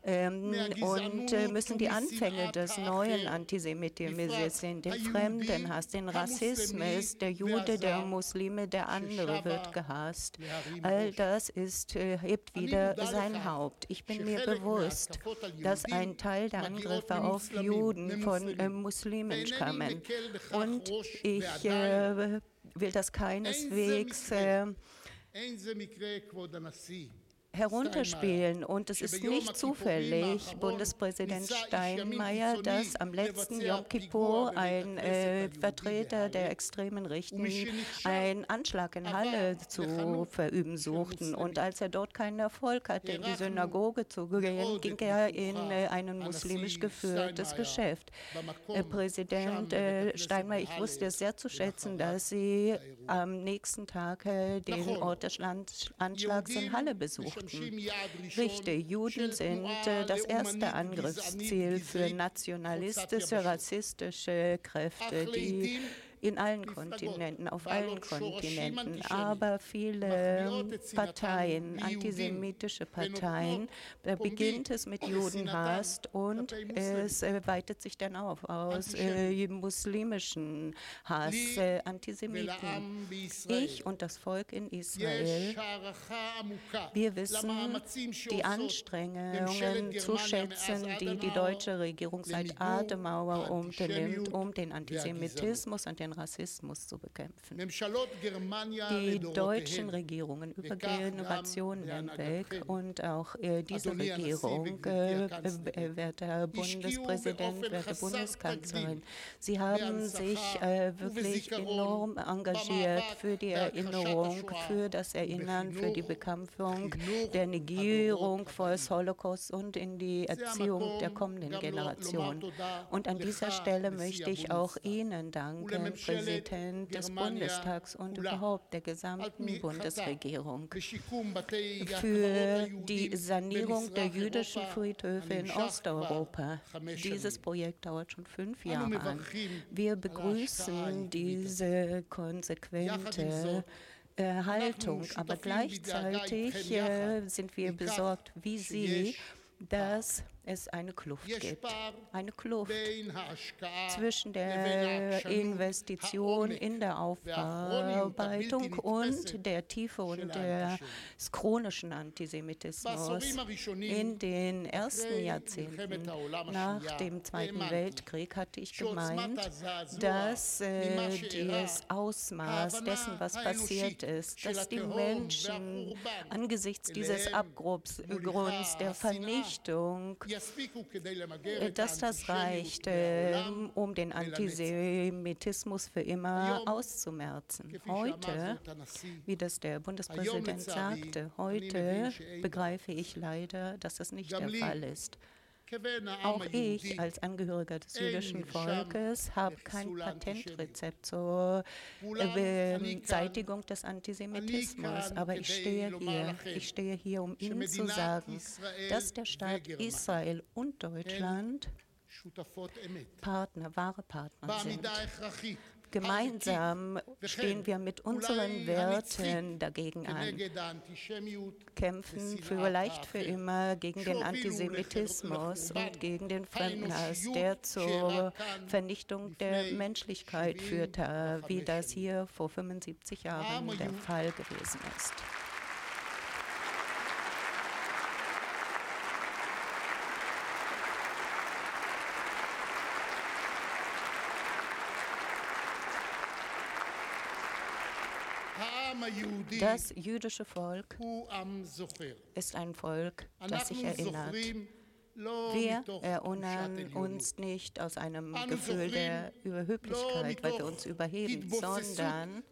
ähm, und äh, müssen die Anfänge des neuen Antisemitismus sehen, den Fremdenhass, den Rassismus, der Jude, der Muslime, der andere wird gehasst. All das ist, äh, hebt wieder sein Haupt. Ich bin mir bewusst, dass ein Teil der Angriffe auf Juden von äh, Muslimen stammen. Und ich will das keineswegs äh, herunterspielen. Und es ist nicht zufällig, Bundespräsident Steinmeier, dass am letzten Yom Kippur ein äh, Vertreter der extremen Richten einen Anschlag in Halle zu verüben suchten. Und als er dort keinen Erfolg hatte, in die Synagoge zu gehen, ging er in äh, ein muslimisch geführtes Geschäft. Äh, Präsident äh, Steinmeier, ich wusste es sehr zu schätzen, dass Sie am nächsten Tag äh, den Ort des Anschlags in Halle besuchten. Richtig, Juden sind äh, das erste Angriffsziel für nationalistische, rassistische Kräfte, die in allen Kontinenten, auf allen Kontinenten. Aber viele Parteien, antisemitische Parteien, da beginnt es mit Judenhass und es äh, weitet sich dann auf aus äh, muslimischen Hass, äh, Antisemiten. Ich und das Volk in Israel, wir wissen die Anstrengungen zu schätzen, die die deutsche Regierung seit Adenauer unternimmt, um den Antisemitismus und den den Rassismus zu bekämpfen. Die deutschen Regierungen über Generationen hinweg und auch äh, diese Regierung, äh, äh, werter Bundespräsident, werte Bundeskanzlerin, sie haben sich äh, wirklich enorm engagiert für die Erinnerung, für das Erinnern, für die Bekämpfung der Negierung des Holocaust und in die Erziehung der kommenden Generation. Und an dieser Stelle möchte ich auch Ihnen danken Präsident des Bundestags und überhaupt der gesamten Bundesregierung für die Sanierung der jüdischen Friedhöfe in Osteuropa. Dieses Projekt dauert schon fünf Jahre. An. Wir begrüßen diese konsequente Haltung, aber gleichzeitig äh, sind wir besorgt, wie Sie dass es eine Kluft gibt. Eine Kluft zwischen der Investition in der Aufarbeitung und der Tiefe und des chronischen Antisemitismus. In den ersten Jahrzehnten nach dem Zweiten Weltkrieg hatte ich gemeint, dass äh, das Ausmaß dessen, was passiert ist, dass die Menschen angesichts dieses Abgrunds der Vernichtung äh, dass das reicht, ähm, um den Antisemitismus für immer auszumerzen. Heute, wie das der Bundespräsident sagte, heute begreife ich leider, dass das nicht der Fall ist. Auch ich als Angehöriger des jüdischen Volkes habe kein Patentrezept. Zur Beseitigung des Antisemitismus, aber ich stehe hier. Ich stehe hier, um Ihnen zu sagen, dass der Staat Israel und Deutschland Partner, wahre Partner sind. Gemeinsam stehen wir mit unseren Werten dagegen an, kämpfen vielleicht für immer gegen den Antisemitismus und gegen den Fremdenhass, der zur Vernichtung der Menschlichkeit führte, wie das hier vor 75 Jahren der Fall gewesen ist. Das jüdische Volk ist ein Volk, das sich erinnert. Wir erinnern uns nicht aus einem Gefühl der Überhöblichkeit, weil wir uns überheben, sondern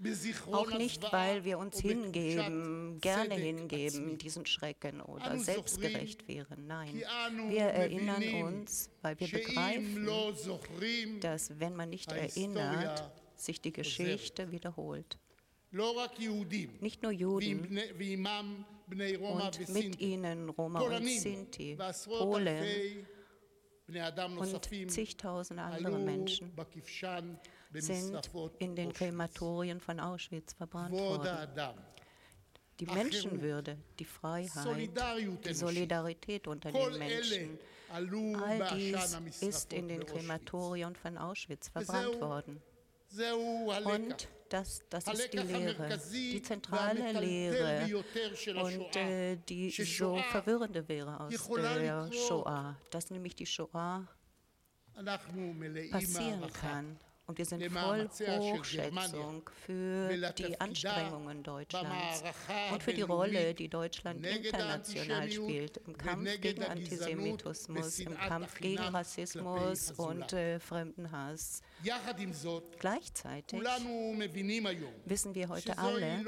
auch nicht, weil wir uns hingeben, gerne hingeben, diesen Schrecken oder selbstgerecht wären. Nein, wir erinnern uns, weil wir begreifen, dass wenn man nicht erinnert, sich die Geschichte wiederholt. Nicht nur Juden. und mit ihnen Roma und Sinti, Polen und zigtausend andere Menschen sind in den Krematorien von Auschwitz verbrannt worden. Die Menschenwürde, die Freiheit, die Solidarität unter den Menschen, all dies ist in den Krematorien von Auschwitz verbrannt worden. Und das, das ist die Lehre, die zentrale Lehre. Und äh, die so verwirrende Lehre aus der Shoah, dass nämlich die Shoah passieren kann Und wir sind voll Hochschätzung für die Anstrengungen Deutschlands und für die Rolle, die Deutschland international spielt im Kampf gegen Antisemitismus, im Kampf gegen Rassismus und äh, Fremdenhass. Gleichzeitig wissen wir heute alle,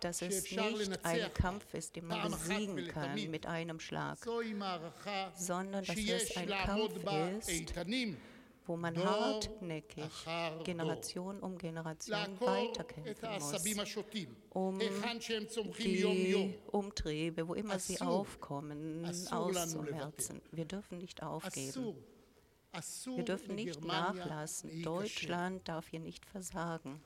dass es nicht ein Kampf ist, den man besiegen kann mit einem Schlag, sondern dass es ein Kampf ist, wo man hartnäckig Generation um Generation weiterkämpfen muss, um die Umtriebe, wo immer sie aufkommen, auszumerzen. Wir dürfen nicht aufgeben. Wir dürfen nicht nachlassen. Deutschland darf hier nicht versagen.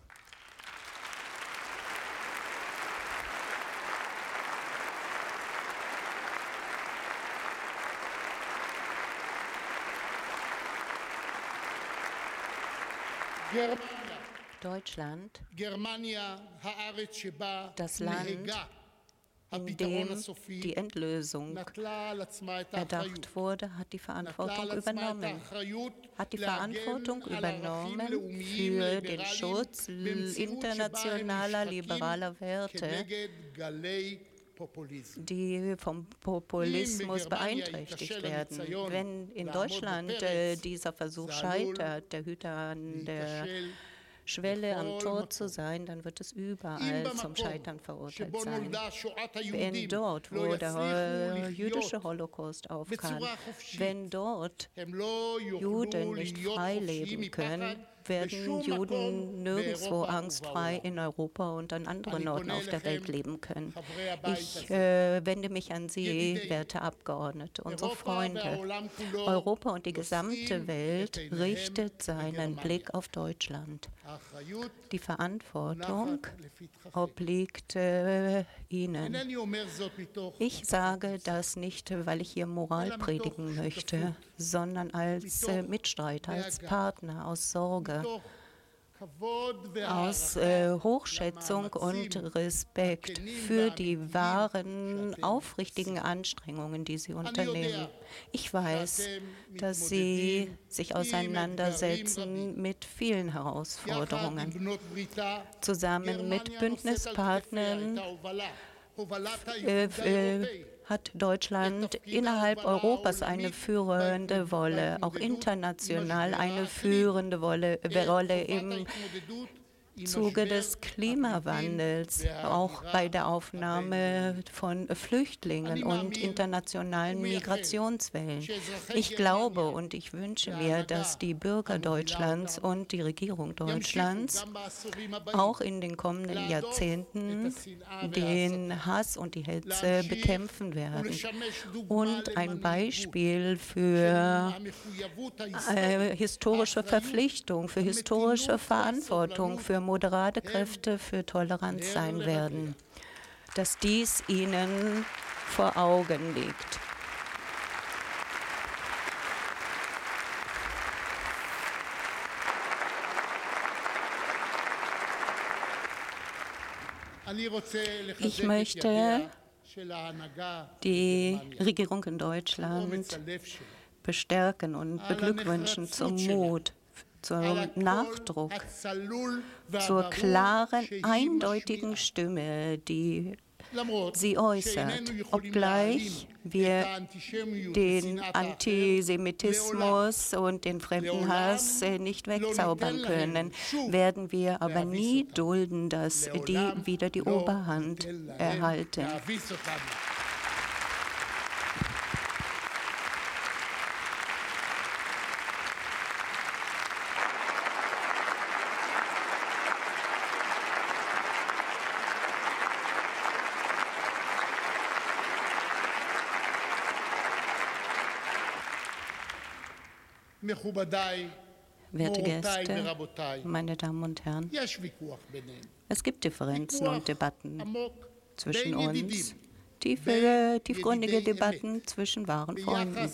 Deutschland, das Land, in dem die Endlösung erdacht wurde, hat die Verantwortung übernommen. Hat die Verantwortung übernommen für den Schutz internationaler liberaler Werte die vom Populismus beeinträchtigt werden. Wenn in Deutschland äh, dieser Versuch scheitert, der Hüter an der Schwelle am Tor zu sein, dann wird es überall zum Scheitern verurteilt sein. Wenn dort, wo der jüdische Holocaust aufkam, wenn dort Juden nicht frei leben können, werden Juden nirgendwo angstfrei in Europa und an anderen Orten auf der Welt leben können. Ich äh, wende mich an Sie, werte Abgeordnete, unsere Freunde. Europa und die gesamte Welt richtet seinen Blick auf Deutschland. Die Verantwortung obliegt äh, Ihnen. Ich sage das nicht, weil ich hier Moral predigen möchte, sondern als äh, Mitstreiter, als Partner aus Sorge aus äh, Hochschätzung und Respekt für die wahren, aufrichtigen Anstrengungen, die Sie unternehmen. Ich weiß, dass Sie sich auseinandersetzen mit vielen Herausforderungen. Zusammen mit Bündnispartnern äh, hat Deutschland innerhalb Europas eine führende Rolle, auch international eine führende Rolle, Rolle im Zuge des Klimawandels, auch bei der Aufnahme von Flüchtlingen und internationalen Migrationswellen. Ich glaube und ich wünsche mir, dass die Bürger Deutschlands und die Regierung Deutschlands auch in den kommenden Jahrzehnten den Hass und die Hetze bekämpfen werden. Und ein Beispiel für äh, historische Verpflichtung, für historische Verantwortung, für moderate Kräfte für Toleranz sein werden, dass dies ihnen vor Augen liegt. Ich möchte die Regierung in Deutschland bestärken und beglückwünschen zum Mut, zum Nachdruck, zur klaren, eindeutigen Stimme, die sie äußert, obgleich wir den Antisemitismus und den Fremdenhass nicht wegzaubern können, werden wir aber nie dulden, dass die wieder die Oberhand erhalten. Werte Gäste, meine Damen und Herren, es gibt Differenzen und Debatten zwischen uns, tiefe, tiefgründige Debatten zwischen wahren Freunden.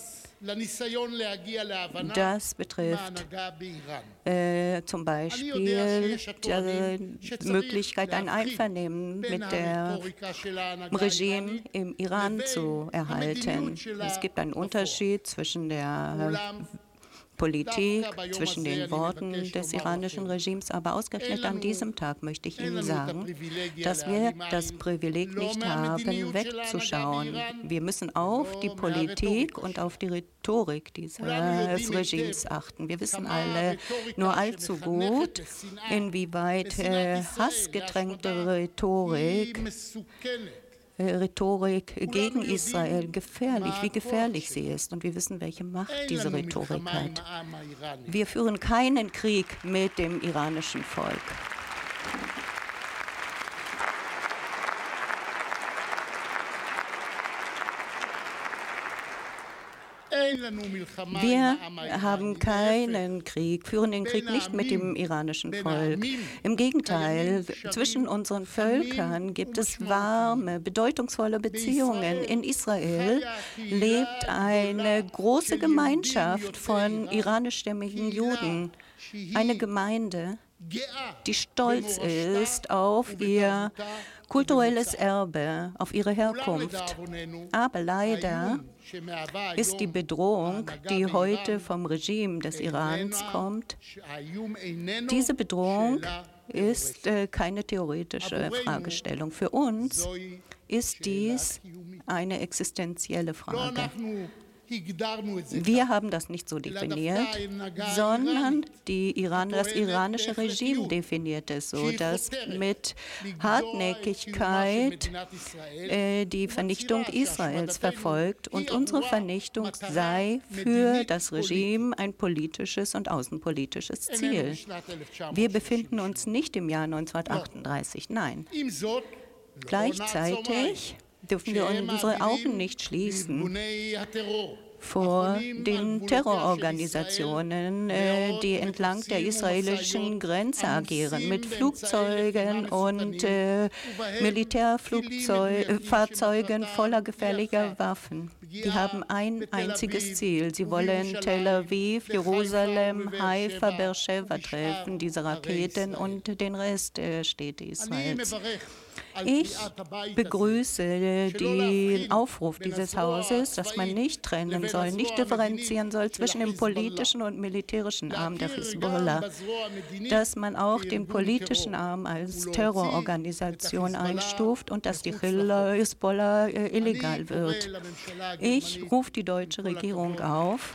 Das betrifft äh, zum Beispiel die Möglichkeit, ein Einvernehmen mit dem Regime im Iran zu erhalten. Es gibt einen Unterschied zwischen der Politik, zwischen den Worten des iranischen Regimes. Aber ausgerechnet an diesem Tag möchte ich Ihnen sagen, dass wir das Privileg nicht haben, wegzuschauen. Wir müssen auf die Politik und auf die Rhetorik dieses Regimes achten. Wir wissen alle nur allzu gut, inwieweit äh, hassgetränkte Rhetorik Rhetorik gegen Israel gefährlich, wie gefährlich sie ist. Und wir wissen, welche Macht diese Rhetorik hat. Wir führen keinen Krieg mit dem iranischen Volk. Wir haben keinen Krieg, führen den Krieg nicht mit dem iranischen Volk. Im Gegenteil, zwischen unseren Völkern gibt es warme, bedeutungsvolle Beziehungen. In Israel lebt eine große Gemeinschaft von iranischstämmigen Juden, eine Gemeinde, die stolz ist auf ihr kulturelles Erbe, auf ihre Herkunft. Aber leider ist die Bedrohung, die heute vom Regime des Irans kommt, diese Bedrohung ist äh, keine theoretische Fragestellung. Für uns ist dies eine existenzielle Frage. Wir haben das nicht so definiert, sondern Iran, das iranische Regime definiert es so, dass mit Hartnäckigkeit äh, die Vernichtung Israels verfolgt und unsere Vernichtung sei für das Regime ein politisches und außenpolitisches Ziel. Wir befinden uns nicht im Jahr 1938, nein. Gleichzeitig dürfen wir unsere Augen nicht schließen vor den Terrororganisationen, äh, die entlang der israelischen Grenze agieren, mit Flugzeugen und äh, Militärfahrzeugen voller gefährlicher Waffen. Die haben ein einziges Ziel. Sie wollen Tel Aviv, Jerusalem, Haifa, Beersheba treffen, diese Raketen und den Rest der Städte Israels. Ich begrüße den Aufruf dieses Hauses, dass man nicht trennen soll, nicht differenzieren soll zwischen dem politischen und militärischen Arm der Hisbollah, dass man auch den politischen Arm als Terrororganisation einstuft und dass die Hisbollah äh, illegal wird. Ich rufe die deutsche Regierung auf,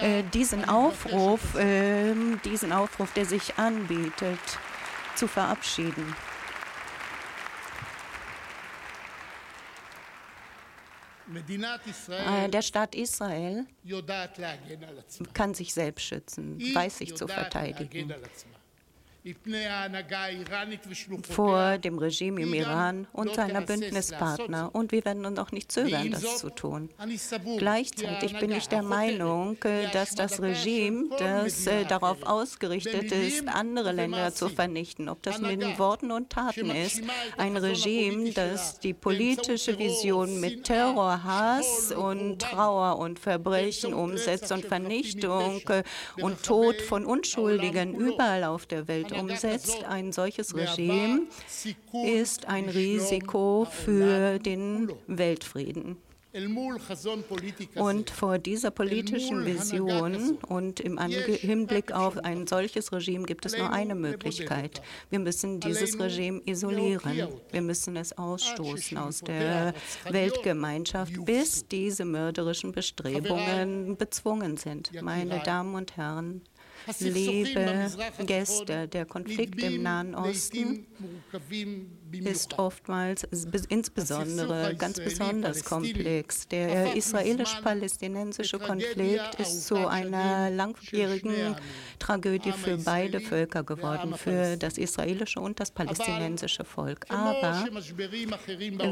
äh, diesen Aufruf, äh, diesen Aufruf, der sich anbietet, zu verabschieden. Der Staat Israel kann sich selbst schützen, weiß sich zu verteidigen vor dem Regime im Iran und seiner Bündnispartner. Und wir werden uns auch nicht zögern, das zu tun. Gleichzeitig bin ich der Meinung, dass das Regime, das äh, darauf ausgerichtet ist, andere Länder zu vernichten, ob das mit Worten und Taten ist, ein Regime, das die politische Vision mit Terror, Hass und Trauer und Verbrechen umsetzt und Vernichtung äh, und Tod von Unschuldigen überall auf der Welt umsetzt. Ein solches Regime ist ein Risiko für den Weltfrieden. Und vor dieser politischen Vision und im Hinblick auf ein solches Regime gibt es nur eine Möglichkeit. Wir müssen dieses Regime isolieren. Wir müssen es ausstoßen aus der Weltgemeinschaft, bis diese mörderischen Bestrebungen bezwungen sind. Meine Damen und Herren, liebe Gäste, der Konflikt im Nahen Osten ist oftmals insbesondere ganz besonders komplex. Der israelisch-palästinensische Konflikt ist zu einer langjährigen Tragödie für beide Völker geworden, für das israelische und das palästinensische Volk. Aber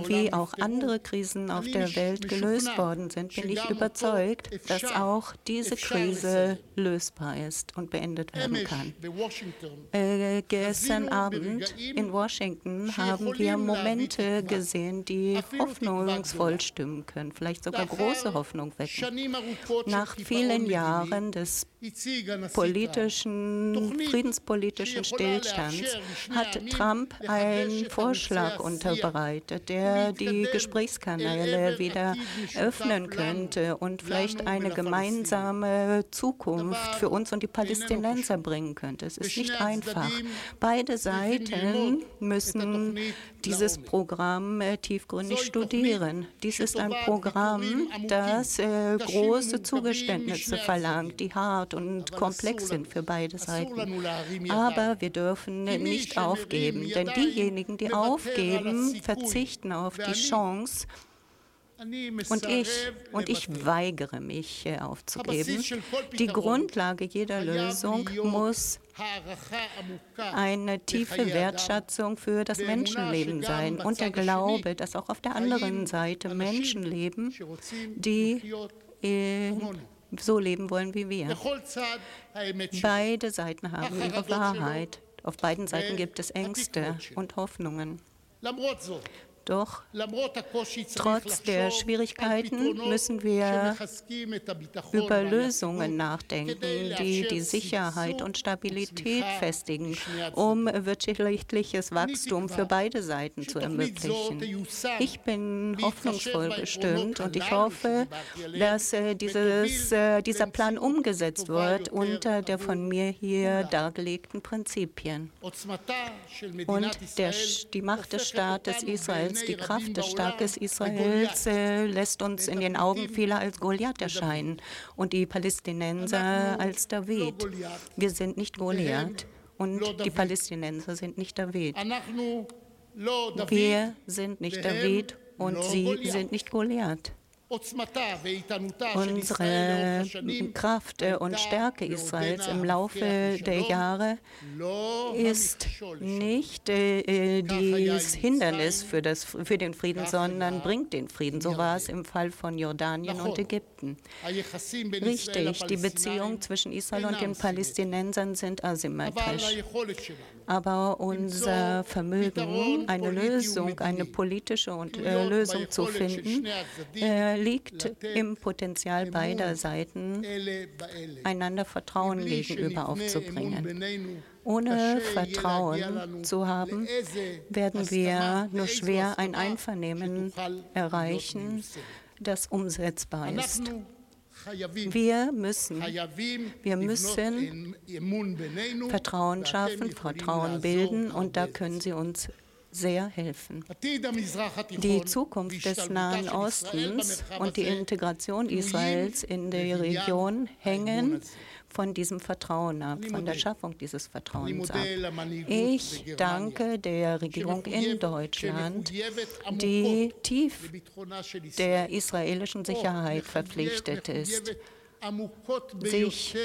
wie auch andere Krisen auf der Welt gelöst worden sind, bin ich überzeugt, dass auch diese Krise lösbar ist und beendet werden kann. Äh, gestern Abend in Washington haben haben wir Momente gesehen, die hoffnungsvoll stimmen können, vielleicht sogar große Hoffnung wecken. Nach vielen Jahren des politischen, friedenspolitischen Stillstands hat Trump einen Vorschlag unterbreitet, der die Gesprächskanäle wieder öffnen könnte und vielleicht eine gemeinsame Zukunft für uns und die Palästinenser bringen könnte. Es ist nicht einfach. Beide Seiten müssen dieses Programm äh, tiefgründig studieren. Dies ist ein Programm, das äh, große Zugeständnisse verlangt, die hart und komplex sind für beide Seiten. Aber wir dürfen nicht aufgeben, denn diejenigen, die aufgeben, verzichten auf die Chance, und ich, und ich weigere mich äh, aufzugeben. Die Grundlage jeder Lösung muss eine tiefe Wertschätzung für das Menschenleben sein. und der Glaube, dass auch auf der anderen Seite Menschen leben, die äh, so leben wollen wie wir. Beide Seiten haben ihre Wahrheit. Auf beiden Seiten gibt es Ängste und Hoffnungen. Doch trotz der Schwierigkeiten müssen wir über Lösungen nachdenken, die die Sicherheit und Stabilität festigen, um wirtschaftliches Wachstum für beide Seiten zu ermöglichen. Ich bin hoffnungsvoll bestimmt und ich hoffe, dass äh, dieses, äh, dieser Plan umgesetzt wird unter der von mir hier dargelegten Prinzipien. Und der, die Macht des Staates Israel Israels, die Kraft des Staaten Israels äh, lässt uns in den Augen vieler als Goliath erscheinen und die Palästinenser als David. Wir sind nicht Goliath und die Palästinenser sind nicht David. Wir sind nicht David und sie sind nicht Goliath. Unsere Kraft und Stärke Israels im Laufe der Jahre ist nicht äh, dieses Hindernis für, das, für den Frieden, sondern bringt den Frieden. So war es im Fall von Jordanien und Ägypten. Richtig, die Beziehungen zwischen Israel und den Palästinensern sind asymmetrisch. Aber unser Vermögen, eine Lösung, eine politische und, äh, Lösung zu finden, äh, liegt im Potenzial beider Seiten, einander Vertrauen gegenüber aufzubringen. Ohne Vertrauen zu haben, werden wir nur schwer ein Einvernehmen erreichen, das umsetzbar ist. Wir müssen, wir müssen Vertrauen schaffen, Vertrauen bilden und da können Sie uns sehr helfen. Die Zukunft des Nahen Ostens und die Integration Israels in die Region hängen von diesem Vertrauen ab, von der Schaffung dieses Vertrauens ab. Ich danke der Regierung in Deutschland, die tief der israelischen Sicherheit verpflichtet ist, sich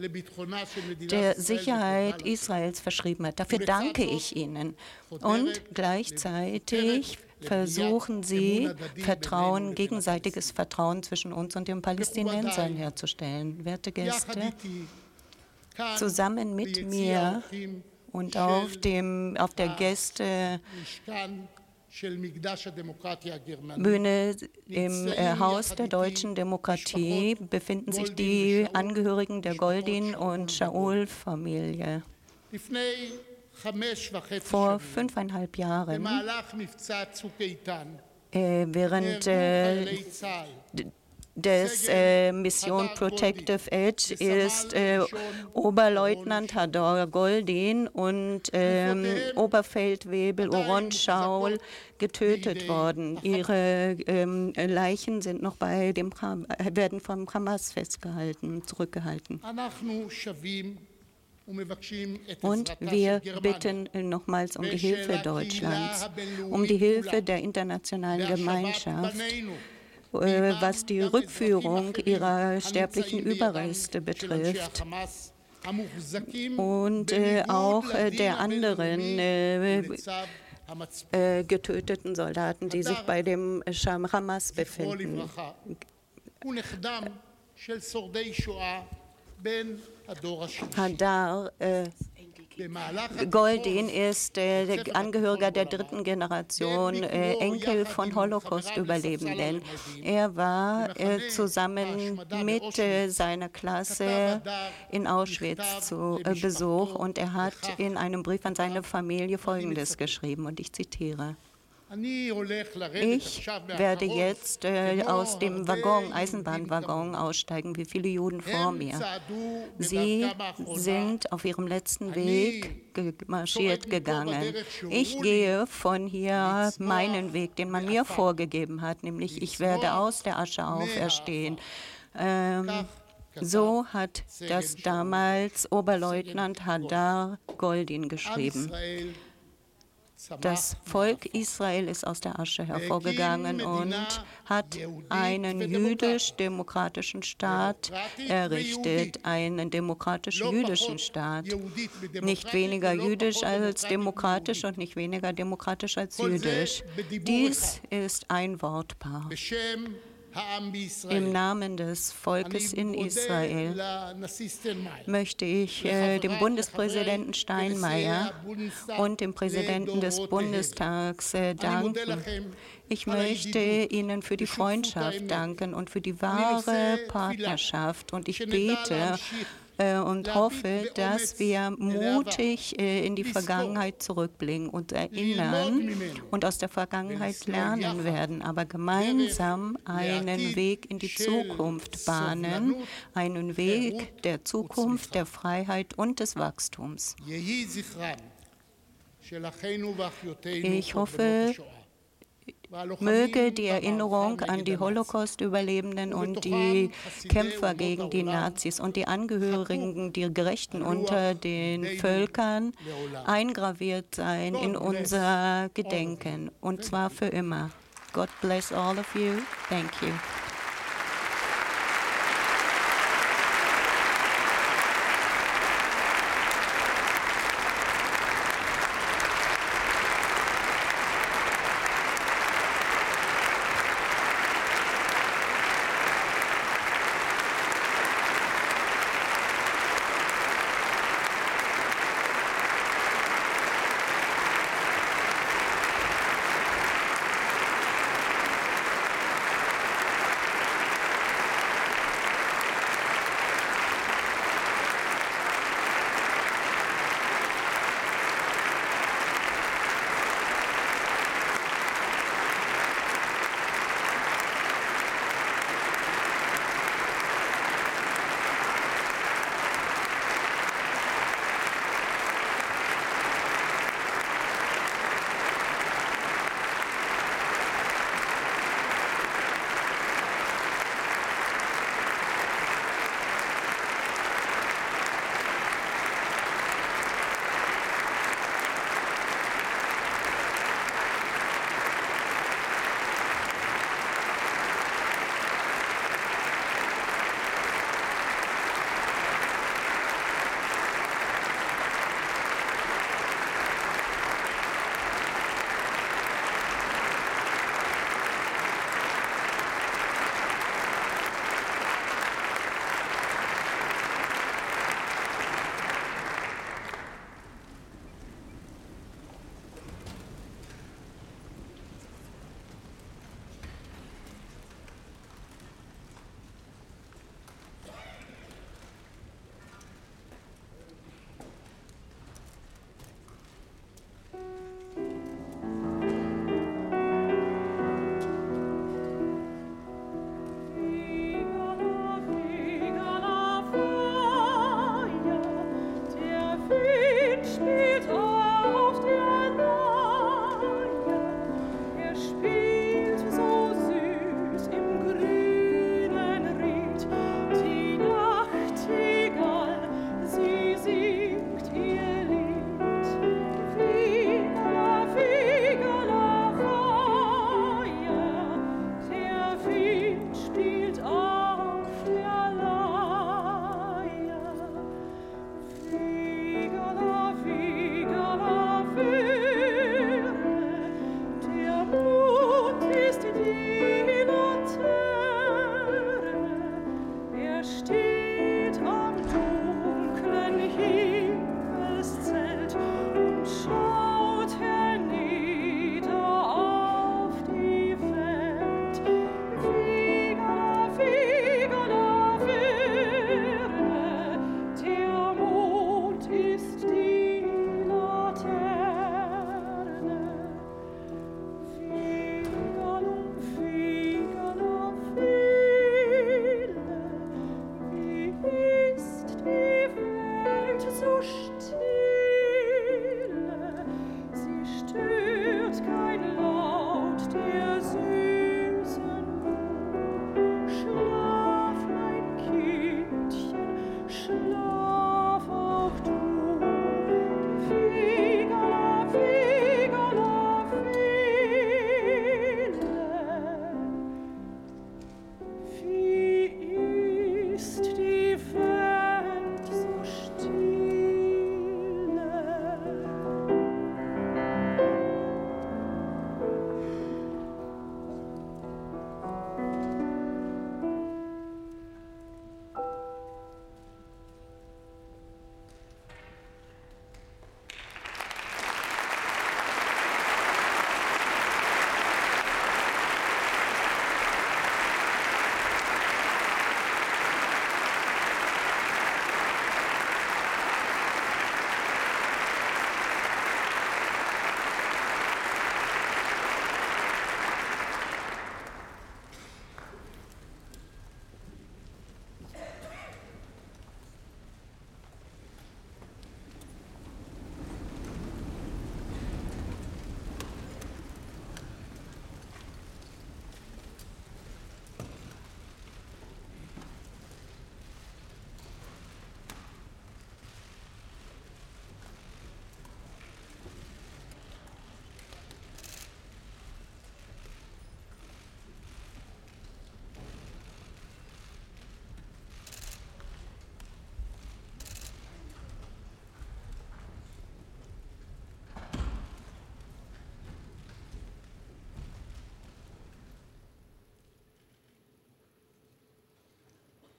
der Sicherheit Israels verschrieben hat. Dafür danke ich Ihnen. Und gleichzeitig versuchen sie, Vertrauen, gegenseitiges Vertrauen zwischen uns und den Palästinensern herzustellen. Werte Gäste, zusammen mit mir und auf, dem, auf der Gäste Bühne im äh, Haus der deutschen Demokratie befinden sich die Angehörigen der Goldin- und Shaul-Familie. Vor fünfeinhalb Jahren, äh, während äh, des äh, Mission Protective Edge ist äh, Oberleutnant Hador Goldin und ähm, Oberfeldwebel Oron Schaul getötet worden. Ihre ähm, Leichen sind noch bei dem werden vom Hamas festgehalten, zurückgehalten. Und wir bitten nochmals um die Hilfe Deutschlands, um die Hilfe der internationalen Gemeinschaft was die Rückführung ihrer sterblichen Überreste betrifft und äh, auch äh, der anderen äh, äh, getöteten Soldaten, die sich bei dem Sham Hamas befinden. Hadar, äh, Goldin ist äh, Angehöriger der dritten Generation, äh, Enkel von Holocaust-Überlebenden. Er war äh, zusammen mit äh, seiner Klasse in Auschwitz zu äh, Besuch und er hat in einem Brief an seine Familie Folgendes geschrieben und ich zitiere. Ich werde jetzt äh, aus dem Waggon, Eisenbahnwaggon aussteigen, wie viele Juden vor mir. Sie sind auf ihrem letzten Weg marschiert gegangen. Ich gehe von hier meinen Weg, den man mir vorgegeben hat, nämlich ich werde aus der Asche auferstehen. Ähm, so hat das damals Oberleutnant Hadar Goldin geschrieben. Das Volk Israel ist aus der Asche hervorgegangen und hat einen jüdisch-demokratischen Staat errichtet, einen demokratisch-jüdischen Staat. Nicht weniger jüdisch als demokratisch und nicht weniger demokratisch als jüdisch. Dies ist ein Wortpaar. Im Namen des Volkes in Israel möchte ich äh, dem Bundespräsidenten Steinmeier und dem Präsidenten des Bundestags äh, danken. Ich möchte Ihnen für die Freundschaft danken und für die wahre Partnerschaft. Und ich bete und hoffe, dass wir mutig äh, in die Vergangenheit zurückblicken und erinnern und aus der Vergangenheit lernen werden, aber gemeinsam einen Weg in die Zukunft bahnen, einen Weg der Zukunft, der Freiheit und des Wachstums. Ich hoffe, Möge die Erinnerung an die Holocaust-Überlebenden und die Kämpfer gegen die Nazis und die Angehörigen, die Gerechten unter den Völkern eingraviert sein in unser Gedenken. Und zwar für immer. God bless all of you. Thank you.